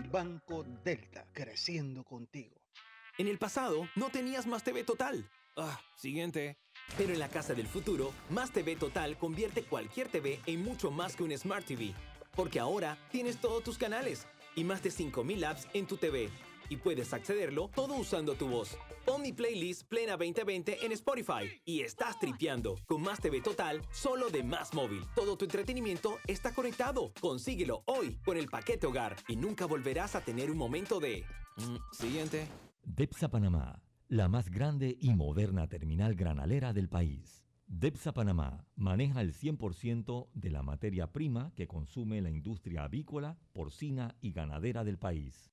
Banco Delta, creciendo contigo. En el pasado no tenías Más TV Total. Ah, siguiente. Pero en la casa del futuro, Más TV Total convierte cualquier TV en mucho más que un Smart TV. Porque ahora tienes todos tus canales y más de 5000 apps en tu TV. Y puedes accederlo todo usando tu voz. Pon playlist Plena 2020 en Spotify y estás tripeando con Más TV Total solo de Más Móvil. Todo tu entretenimiento está conectado. Consíguelo hoy con el paquete hogar y nunca volverás a tener un momento de... Mm, siguiente. DEPSA Panamá, la más grande y moderna terminal granalera del país. DEPSA Panamá maneja el 100% de la materia prima que consume la industria avícola, porcina y ganadera del país.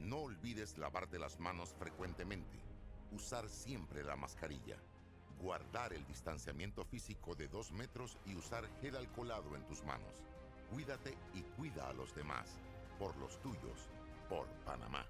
No olvides lavarte las manos frecuentemente. Usar siempre la mascarilla. Guardar el distanciamiento físico de dos metros y usar gel alcoholado en tus manos. Cuídate y cuida a los demás. Por los tuyos. Por Panamá.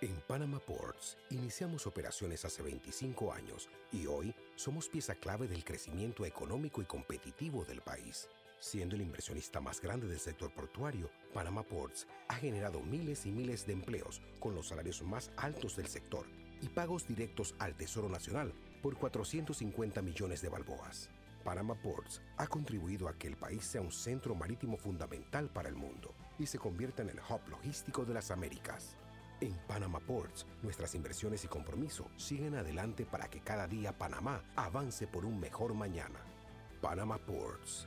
En Panama Ports iniciamos operaciones hace 25 años y hoy somos pieza clave del crecimiento económico y competitivo del país. Siendo el inversionista más grande del sector portuario, Panama Ports ha generado miles y miles de empleos con los salarios más altos del sector y pagos directos al Tesoro Nacional por 450 millones de balboas. Panama Ports ha contribuido a que el país sea un centro marítimo fundamental para el mundo y se convierta en el hub logístico de las Américas. En Panama Ports, nuestras inversiones y compromiso siguen adelante para que cada día Panamá avance por un mejor mañana. Panama Ports.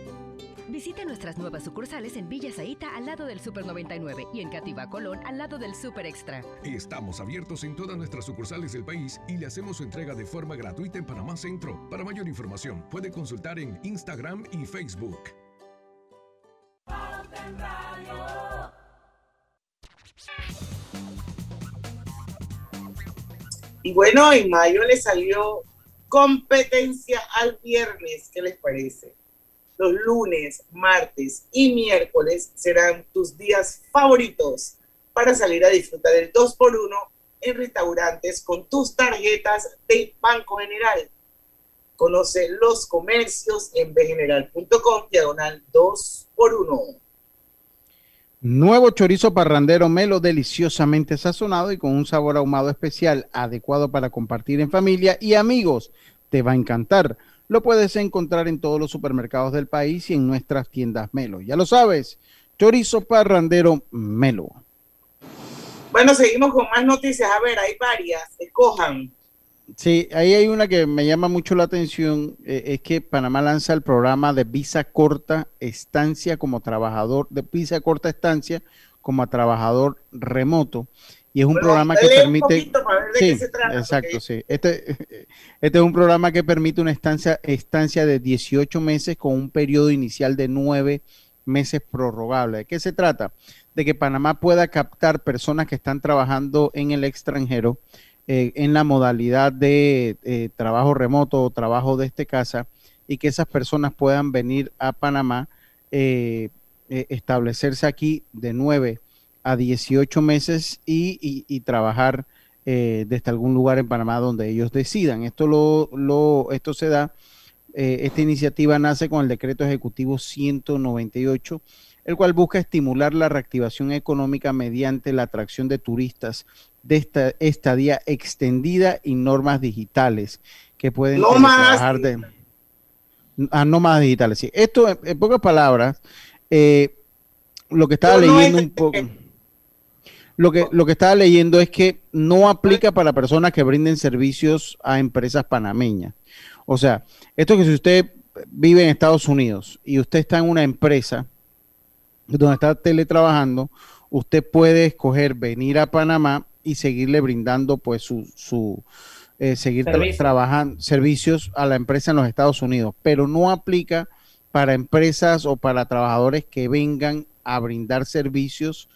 Visite nuestras nuevas sucursales en Villa Zaita al lado del Super 99 y en Cativa Colón al lado del Super Extra. Estamos abiertos en todas nuestras sucursales del país y le hacemos su entrega de forma gratuita en Panamá Centro. Para mayor información, puede consultar en Instagram y Facebook. Y bueno, en mayo le salió competencia al viernes. ¿Qué les parece? Los lunes, martes y miércoles serán tus días favoritos para salir a disfrutar del 2x1 en restaurantes con tus tarjetas de Banco General. Conoce los comercios en bgeneral.com, diagonal 2x1. Nuevo chorizo parrandero melo deliciosamente sazonado y con un sabor ahumado especial adecuado para compartir en familia y amigos. Te va a encantar. Lo puedes encontrar en todos los supermercados del país y en nuestras tiendas Melo. Ya lo sabes, chorizo parrandero melo. Bueno, seguimos con más noticias. A ver, hay varias. Escojan. Sí, ahí hay una que me llama mucho la atención, eh, es que Panamá lanza el programa de visa corta estancia como trabajador, de visa corta estancia como trabajador remoto. Y es un Bueno, programa que permite... Sí, qué se trata, exacto, sí. Este, <laughs> este es un programa que permite una estancia, estancia de 18 meses con un periodo inicial de 9 meses prorrogable. ¿De qué se trata? De que Panamá pueda captar personas que están trabajando en el extranjero eh, en la modalidad de eh, trabajo remoto o trabajo desde casa y que esas personas puedan venir a Panamá, eh, establecerse aquí de 9 a 18 meses y, y- y trabajar eh, desde algún lugar en Panamá donde ellos decidan. Esto, lo, lo- esto se da, eh, esta iniciativa nace con el decreto ejecutivo 198, el cual busca estimular la reactivación económica mediante la atracción de turistas de esta estadía extendida y normas digitales que pueden Nómadas trabajar de a nómadas digitales. Sí. Esto, en, en pocas palabras, eh, lo que estaba Yo no leyendo un poco. Lo que, lo que estaba leyendo es que no aplica para personas que brinden servicios a empresas panameñas. O sea, esto que si usted vive en Estados Unidos y usted está en una empresa donde está teletrabajando, usted puede escoger venir a Panamá y seguirle brindando pues su, su eh, seguir Servicio. trabajando servicios a la empresa en los Estados Unidos, pero no aplica para empresas o para trabajadores que vengan a brindar servicios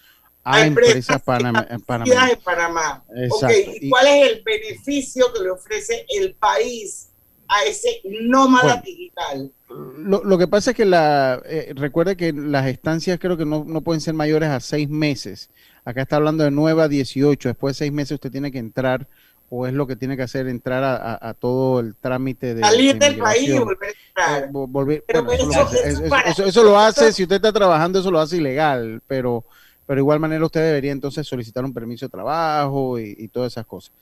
a, A empresas Ciudades panameñas. en Panamá. Exacto. Ok, ¿y cuál es el beneficio que le ofrece el país a ese nómada Bueno. digital? Lo, lo que pasa es que la eh, recuerde que las estancias creo que no, no pueden ser mayores a seis meses. Acá está hablando de 9 a 18. Después de seis meses usted tiene que entrar o es lo que tiene que hacer entrar a, a- a todo el trámite de Salir de del país y volver a entrar. Eh, volver- bueno, eso, eso- eso- eso lo hace, si usted está trabajando, eso lo hace ilegal, pero, pero de igual manera usted debería entonces solicitar un permiso de trabajo y, todas esas cosas.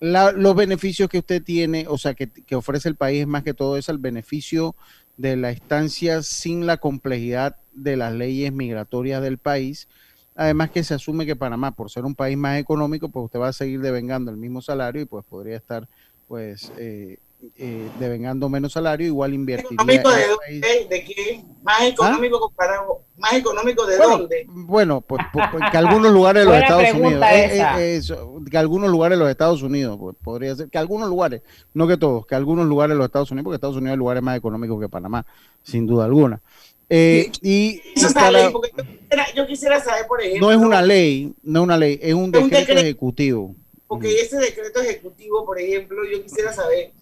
Los beneficios que usted tiene, o sea, que, que ofrece el país, más que todo es el beneficio de la estancia sin la complejidad de las leyes migratorias del país. Además que se asume que Panamá, por ser un país más económico, pues usted va a seguir devengando el mismo salario y pues podría estar pues eh, eh, devengando menos salario, igual invertiría ¿Económico en de dónde? ¿De qué? ¿Más económico comparado? ¿Más económico de Bueno, dónde? Bueno, pues, pues, pues, que algunos lugares de los Estados Unidos, eh, eh, eso, que algunos lugares de los Estados Unidos, pues, podría ser, que algunos lugares, no que todos, que algunos lugares de los Estados Unidos, porque Estados Unidos hay lugares más económicos que Panamá, sin duda alguna. Eh, y Esa para- ley, porque yo quisiera, yo quisiera saber, por ejemplo, no es una ley, no es una ley, es un Es un decreto decreto. ejecutivo. porque ese decreto ejecutivo, por ejemplo, yo quisiera saber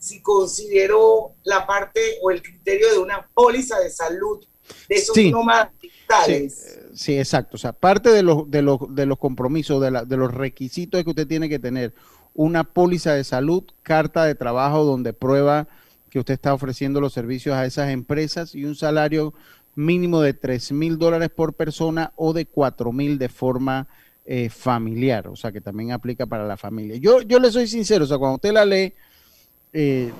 si consideró la parte o el criterio de una póliza de salud de esos Sí. digitales. Sí, exacto. O sea, parte de los, de los, de los compromisos, de, la- de los requisitos que usted tiene que tener una póliza de salud, carta de trabajo donde prueba que usted está ofreciendo los servicios a esas empresas y un salario mínimo de 3 mil dólares por persona o de 4 mil de forma eh, familiar, o sea que también aplica para la familia. Yo, yo le soy sincero, o sea, cuando usted la lee, eh,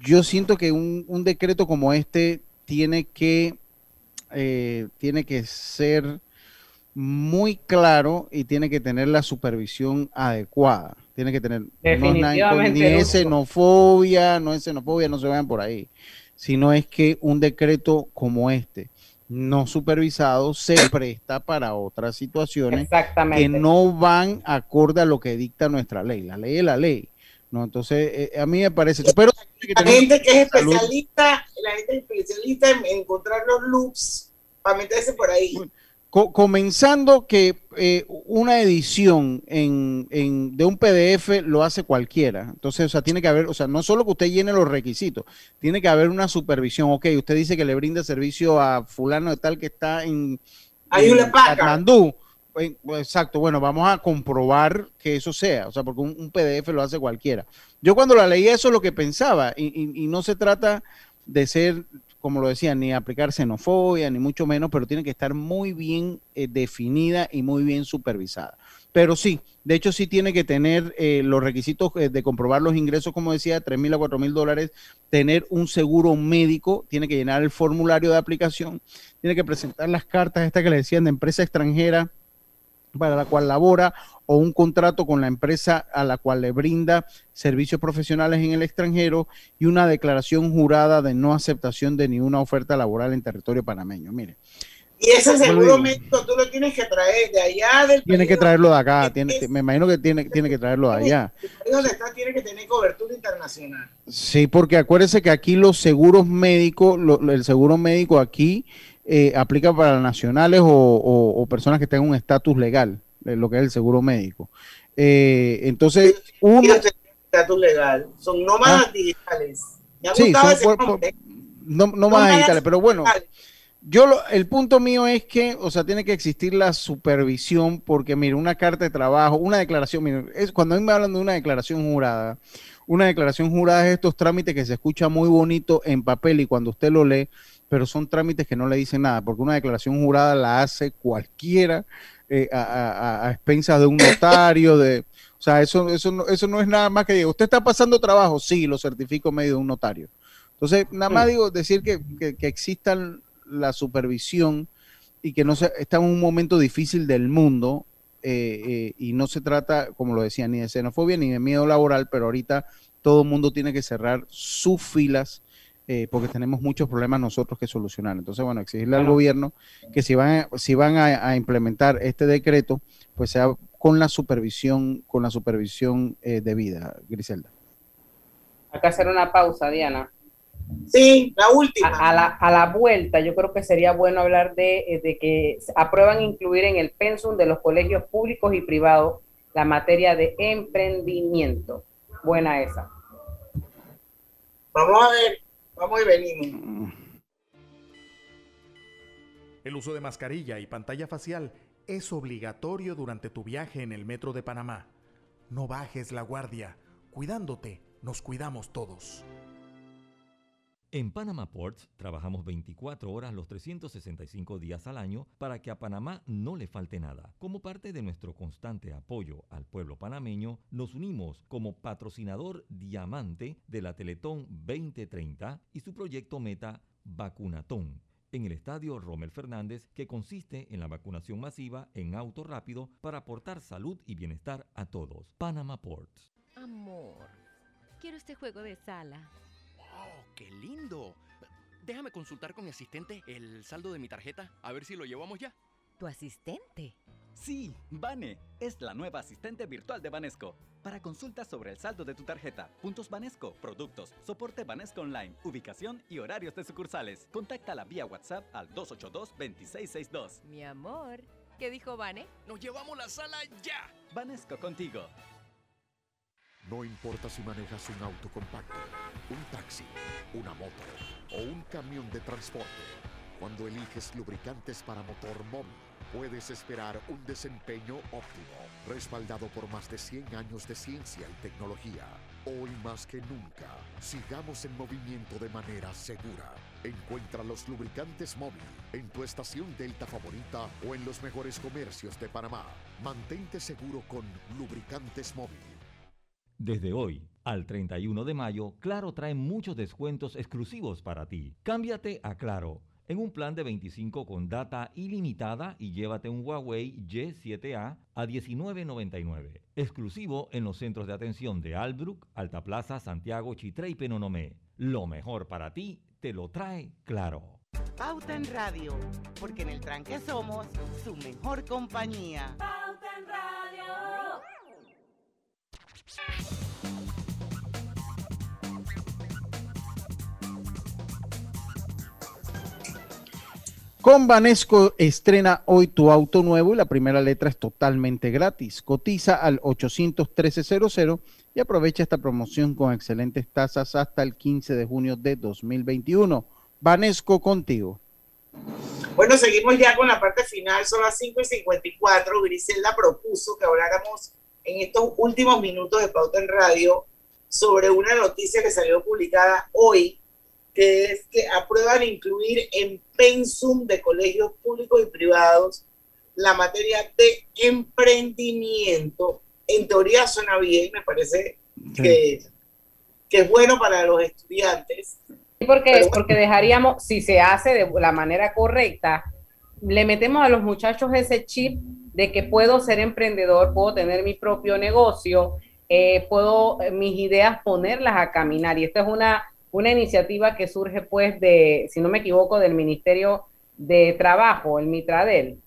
yo siento que un, un decreto como este tiene que, eh, tiene que ser muy claro y tiene que tener la supervisión adecuada. Tiene que tener no ni es xenofobia, no es xenofobia, no se vayan por ahí, sino es que un decreto como este, no supervisado, se presta para otras situaciones que no van acorde a lo que dicta nuestra ley. La ley es la ley. ¿No? Entonces, eh, a mí me parece, pero La gente que es salud. especialista, la gente especialista en encontrar los loops para meterse por ahí. Co- comenzando que eh, una edición en, en- de un PDF lo hace cualquiera. Entonces, o sea, tiene que haber, o sea, no solo que usted llene los requisitos, tiene que haber una supervisión. Ok, usted dice que le brinda servicio a fulano de tal que está en, Ahí en paga. Katmandú. Pues, pues, Exacto, bueno, vamos a comprobar que eso sea, o sea, porque un, un PDF lo hace cualquiera. Yo cuando la leí eso es lo que pensaba, y, y- no se trata de ser, como lo decía, ni aplicar xenofobia, ni mucho menos, pero tiene que estar muy bien eh, definida y muy bien supervisada. Pero sí, de hecho sí tiene que tener eh, los requisitos eh, de comprobar los ingresos, como decía, 3 mil a 4 mil dólares, tener un seguro médico, tiene que llenar el formulario de aplicación, tiene que presentar las cartas estas que le decían de empresa extranjera para la cual labora o un contrato con la empresa a la cual le brinda servicios profesionales en el extranjero y una declaración jurada de no aceptación de ninguna oferta laboral en territorio panameño. Mire, Y ese seguro médico tú lo tienes que traer de allá del tiene que traerlo de acá, tiene, me imagino que tiene, tiene que traerlo de allá. donde está, tiene que tener cobertura internacional. Sí, porque acuérdese que aquí los seguros médicos, lo- el seguro médico aquí eh, aplica para nacionales o, o- o personas que tengan un estatus legal, eh, lo que es el seguro médico. Eh, entonces, tienen estatus legal. Son nómadas Ah. digitales. Me Sí, son ese por- por- nombre. no, Nómadas digitales, pero bueno, yo lo- el punto mío es que, o sea, tiene que existir la supervisión, porque mire, una carta de trabajo, una declaración, mire, es, cuando a mí me hablan de una declaración jurada, una declaración jurada es estos trámites que se escucha muy bonito en papel y cuando usted lo lee, pero son trámites que no le dicen nada, porque una declaración jurada la hace cualquiera eh, a, a- a- expensas de un notario, de, o sea, eso, eso, no, eso no es nada más que diga, usted está pasando trabajo, sí, lo certifico en medio de un notario. Entonces, nada más digo, decir que, que, que existan la supervisión y que no se, está en un momento difícil del mundo eh, eh, y no se trata, como lo decía, ni de xenofobia ni de miedo laboral, pero ahorita todo el mundo tiene que cerrar sus filas eh, porque tenemos muchos problemas nosotros que solucionar. Entonces, bueno, exigirle al gobierno que si van, a, si van a, a implementar este decreto, pues sea con la supervisión, con la supervisión eh, debida, Griselda. Hay que hacer una pausa, Diana. Sí, la última. A, a la, a la vuelta, yo creo que sería bueno hablar de, eh, de que aprueban incluir en el pensum de los colegios públicos y privados la materia de emprendimiento. Buena esa. Vamos a ver, vamos y venimos. El uso de mascarilla y pantalla facial es obligatorio durante tu viaje en el metro de Panamá. No bajes la guardia. Cuidándote, nos cuidamos todos. En Panama Ports trabajamos 24 horas los 365 días al año para que a Panamá no le falte nada. Como parte de nuestro constante apoyo al pueblo panameño, nos unimos como patrocinador diamante de la Teletón 2030 y su proyecto meta Vacunatón en el estadio Rommel Fernández, que consiste en la vacunación masiva en auto rápido para aportar salud y bienestar a todos. Panama Ports. Amor, quiero este juego de sala. ¡Oh, qué lindo! Déjame consultar con mi asistente el saldo de mi tarjeta, a ver si lo llevamos ya. ¿Tu asistente? Sí, Vane es la nueva asistente virtual de Banesco. Para consultas sobre el saldo de tu tarjeta, puntos Banesco, productos, soporte Banesco Online, ubicación y horarios de sucursales, contáctala vía WhatsApp al 282-2662. Mi amor, ¿qué dijo Vane? ¡Nos llevamos la sala ya! Banesco contigo. No importa si manejas un auto compacto, un taxi, una moto o un camión de transporte. Cuando eliges lubricantes para motor móvil, puedes esperar un desempeño óptimo, respaldado por más de 100 años de ciencia y tecnología. Hoy más que nunca, sigamos en movimiento de manera segura. Encuentra los lubricantes móvil en tu estación Delta favorita o en los mejores comercios de Panamá. Mantente seguro con lubricantes móvil. Desde hoy al 31 de mayo, Claro trae muchos descuentos exclusivos para ti. Cámbiate a Claro en un plan de 25 con data ilimitada y llévate un Huawei Y7A a 19.99. Exclusivo en los centros de atención de Albrook, Alta Plaza, Santiago, Chitré y Penonomé. Lo mejor para ti te lo trae Claro. Pauta en Radio, porque en el tranque somos su mejor compañía. Pauta en Radio. Con Banesco estrena hoy tu auto nuevo y la primera letra es totalmente gratis. Cotiza al 813-00 y aprovecha esta promoción con excelentes tasas hasta el 15 de junio de 2021. Banesco contigo. Bueno, seguimos ya con la parte final, son las 5 y 54. Griselda propuso que habláramos en estos últimos minutos de Pauta en Radio sobre una noticia que salió publicada hoy, que es que aprueban incluir en pensum de colegios públicos y privados la materia de emprendimiento. En teoría suena bien, me parece que, que es bueno para los estudiantes. Porque, porque dejaríamos, si se hace de la manera correcta, le metemos a los muchachos ese chip de que puedo ser emprendedor, puedo tener mi propio negocio, eh, puedo eh, mis ideas ponerlas a caminar. Y esta es una, una iniciativa que surge, pues, de, si no me equivoco, del Ministerio de Trabajo, el Mitradel.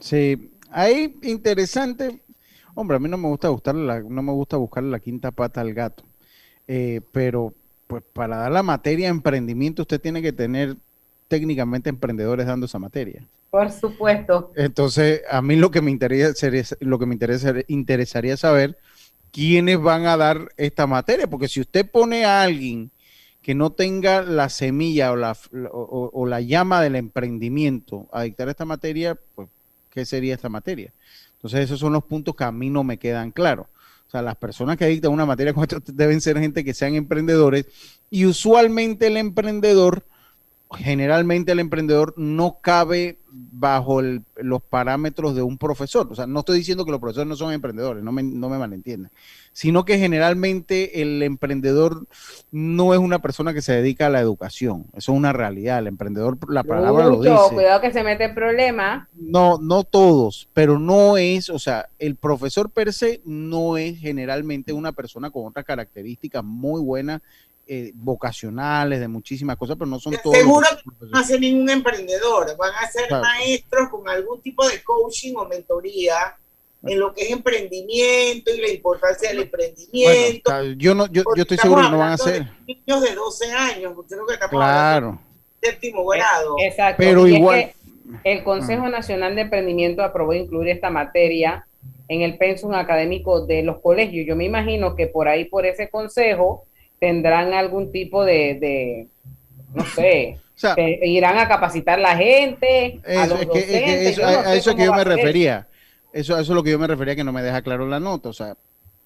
Sí, ahí interesante. Hombre, a mí no me gusta buscarle la, no me gusta buscarle la quinta pata al gato. Eh, pero pues para dar la materia de emprendimiento usted tiene que tener técnicamente emprendedores dando esa materia. Por supuesto. Entonces, a mí lo que me interesa lo que me interesa, interesaría saber quiénes van a dar esta materia, porque si usted pone a alguien que no tenga la semilla o la, llama del emprendimiento a dictar esta materia, pues, ¿qué sería esta materia? Entonces, esos son los puntos que a mí no me quedan claros. O sea, las personas que dictan una materia <laughs> como esta deben ser gente que sean emprendedores y usualmente el emprendedor generalmente el emprendedor no cabe bajo los parámetros de un profesor. O sea, no estoy diciendo que los profesores no son emprendedores, no me, no me malentiendan, sino que generalmente el emprendedor no es una persona que se dedica a la educación. Eso es una realidad. El emprendedor, la palabra lo dice. Cuidado que se mete en problemas. No, no todos, pero no es, o sea, el profesor per se no es generalmente una persona con otras características muy buenas eh, vocacionales, de muchísimas cosas, pero no son todos. Seguro que no van a ser ningún emprendedor, van a ser maestros con algún tipo de coaching o mentoría en lo que es emprendimiento y la importancia del emprendimiento. yo no, yo, yo estoy seguro que no van a ser. Niños de 12 años, creo que estamos claro. séptimo grado. Exacto. Pero igual. el Consejo Nacional de Emprendimiento aprobó incluir esta materia en el pensum académico de los colegios. Yo me imagino que por ahí, por ese consejo, tendrán algún tipo de, no sé, irán a capacitar la gente, a los docentes, a, eso que yo me refería. Eso, eso es lo que yo me refería que no me deja claro la nota. O sea,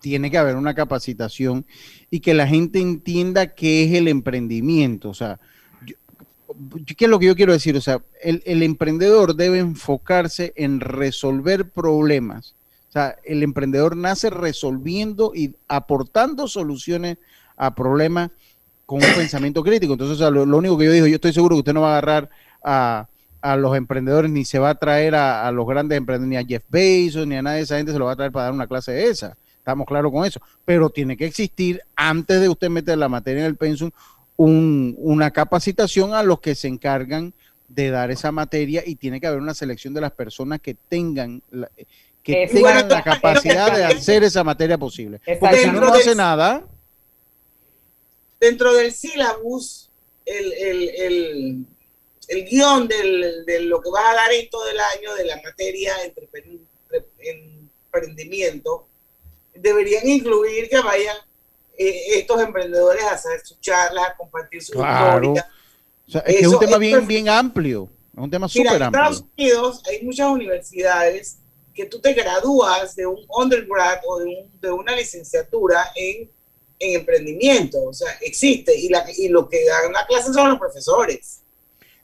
tiene que haber una capacitación y que la gente entienda qué es el emprendimiento. O sea, ¿qué es lo que yo quiero decir? O sea, el, el, emprendedor debe enfocarse en resolver problemas. O sea, el emprendedor nace resolviendo y aportando soluciones a problemas con un pensamiento crítico. Entonces, lo, único que yo digo, yo estoy seguro que usted no va a agarrar a, los emprendedores ni se va a traer a, los grandes emprendedores, ni a Jeff Bezos, ni a nadie de esa gente se lo va a traer para dar una clase de esa. Estamos claros con eso. Pero tiene que existir, antes de usted meter la materia en el pensum, una capacitación a los que se encargan de dar esa materia y tiene que haber una selección de las personas que tengan la, que tengan la capacidad de hacer esa materia posible. Porque si no, no hace nada, dentro del sílabus, el, el, el, el guion del, de lo que vas a dar en todo el año de la materia emprendimiento, deberían incluir que vayan eh, estos emprendedores a hacer sus charlas, a compartir su claro. O sea, es que es un tema bien, bien amplio, es un tema súper amplio. En Estados Unidos hay muchas universidades que tú te gradúas de un undergrad o de, un, de una licenciatura en en emprendimiento, o sea, existe y, la, y lo que dan la clase son los profesores.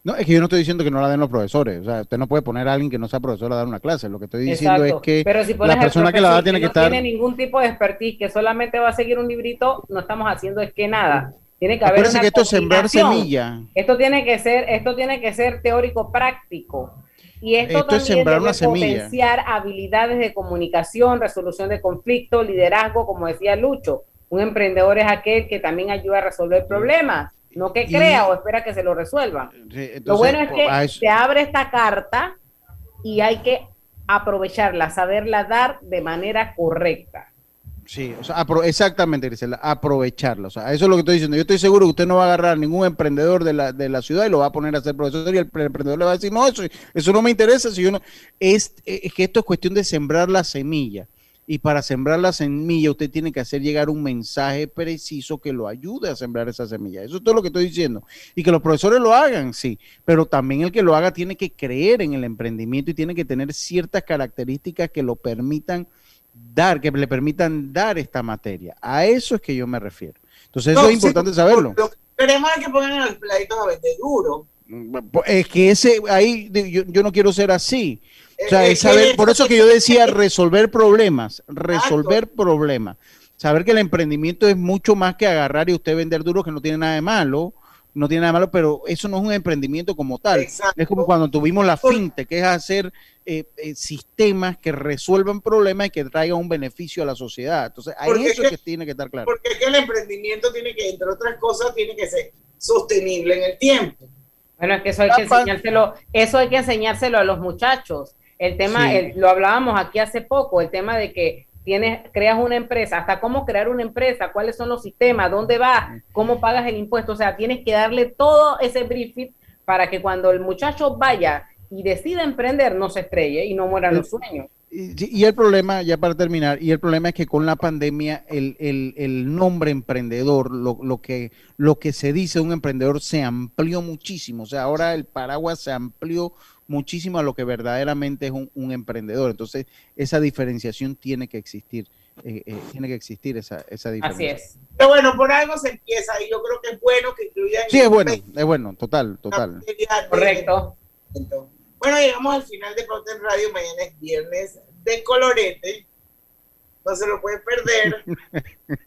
No, es que yo no estoy diciendo que no la den los profesores, o sea, usted no puede poner a alguien que no sea profesor a dar una clase, lo que estoy diciendo es que la persona que la da tiene que, estar... No tiene ningún tipo de expertise, que solamente va a seguir un librito, no estamos haciendo es que nada. Tiene que haber una que esto es sembrar semilla. Esto tiene que ser, esto tiene que ser teórico práctico. Y esto, también es sembrar una potenciar habilidades de comunicación, resolución de conflictos, liderazgo, como decía Lucho un emprendedor es aquel que también ayuda a resolver problemas, no que crea o espera que se lo resuelva. lo bueno es que se abre esta carta y hay que aprovecharla, saberla dar de manera correcta. Sí, o sea, exactamente, Grisela, aprovecharla. O sea, eso es lo que estoy diciendo. Yo estoy seguro que usted no va a agarrar ningún emprendedor de la, de la ciudad y lo va a poner a ser profesor y el pre- emprendedor le va a decir, no, eso, eso no me interesa. Si yo no... es, es que esto es cuestión de sembrar la semilla. Y para sembrar la semilla, usted tiene que hacer llegar un mensaje preciso que lo ayude a sembrar esa semilla. Eso es todo lo que estoy diciendo. Y que los profesores lo hagan, sí. Pero también el que lo haga tiene que creer en el emprendimiento y tiene que tener ciertas características que lo permitan dar, que le permitan dar esta materia. A eso es que yo me refiero. Entonces, eso No, es sí, importante saberlo. Lo que queremos es que pongan a los peladitos a vender duro. Es que ese, ahí, yo, yo no quiero ser así. O sea, es es que saber, eso por eso que yo decía resolver problemas, Exacto. resolver problemas. Saber que el emprendimiento es mucho más que agarrar y usted vender duro, que no tiene nada de malo, no tiene nada de malo, pero eso no es un emprendimiento como tal. Es como cuando tuvimos la finte, que es hacer eh, eh, sistemas que resuelvan problemas y que traigan un beneficio a la sociedad. Entonces, Porque eso es es que tiene que estar claro. Porque es que el emprendimiento tiene que, entre otras cosas, tiene que ser sostenible en el tiempo. Bueno, es que eso hay que enseñárselo, eso hay que enseñárselo a los muchachos. El tema, Sí. el- lo hablábamos aquí hace poco, el tema de que tienes, creas una empresa, hasta cómo crear una empresa, cuáles son los sistemas, dónde vas, cómo pagas el impuesto, o sea, tienes que darle todo ese briefing para que cuando el muchacho vaya y decida emprender, no se estrelle y no mueran los sueños. Y, y el problema, ya para terminar, y el problema es que con la pandemia el, el- el nombre emprendedor, lo, lo que, lo que se dice de un emprendedor se amplió muchísimo. O sea, ahora el paraguas se amplió muchísimo a lo que verdaderamente es un, un emprendedor. Entonces, esa diferenciación tiene que existir. eh, eh, tiene que existir esa, esa diferencia. Pero bueno, por algo se empieza y yo creo que es bueno que incluyan. Sí, es bueno, es bueno, total, total. Correcto. Bueno, llegamos al final de Pauta en Radio. Mañana es viernes de colorete. No se lo pueden perder. <laughs>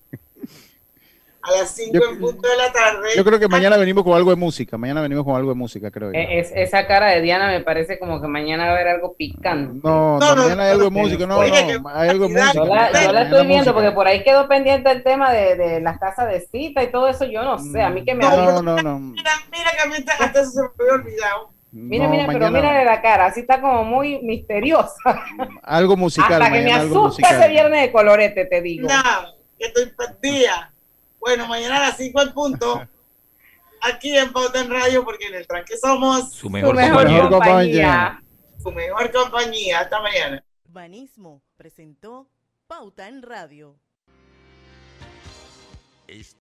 A las 5 Yo- en punto de la tarde. Yo creo que mañana venimos con algo de música, mañana venimos con algo de música, creo yo. E- Es, esa cara de Diana me parece como que mañana va a haber algo picante. No, no, mañana hay algo de música, no, no, hay algo de música. Yo la, yo la Mañana estoy viendo música. porque por ahí quedó pendiente el tema de, de las casas de cita y todo eso. Yo no sé, a mí que me No, no, no. Mira, mira que a mí hasta hasta eso se me había olvidado. Mira, No, mira, pero mañana- mírale la cara, así está como muy misteriosa. Algo musical, Hasta que me mañana asusta ese viernes de colorete, te digo. No, que estoy perdida. Bueno, mañana a las 5 en punto. Aquí en Pauta en Radio, porque en el tranque somos Su mejor mejor compañía. compañía. Su mejor compañía. Hasta mañana. Banismo presentó Pauta en Radio.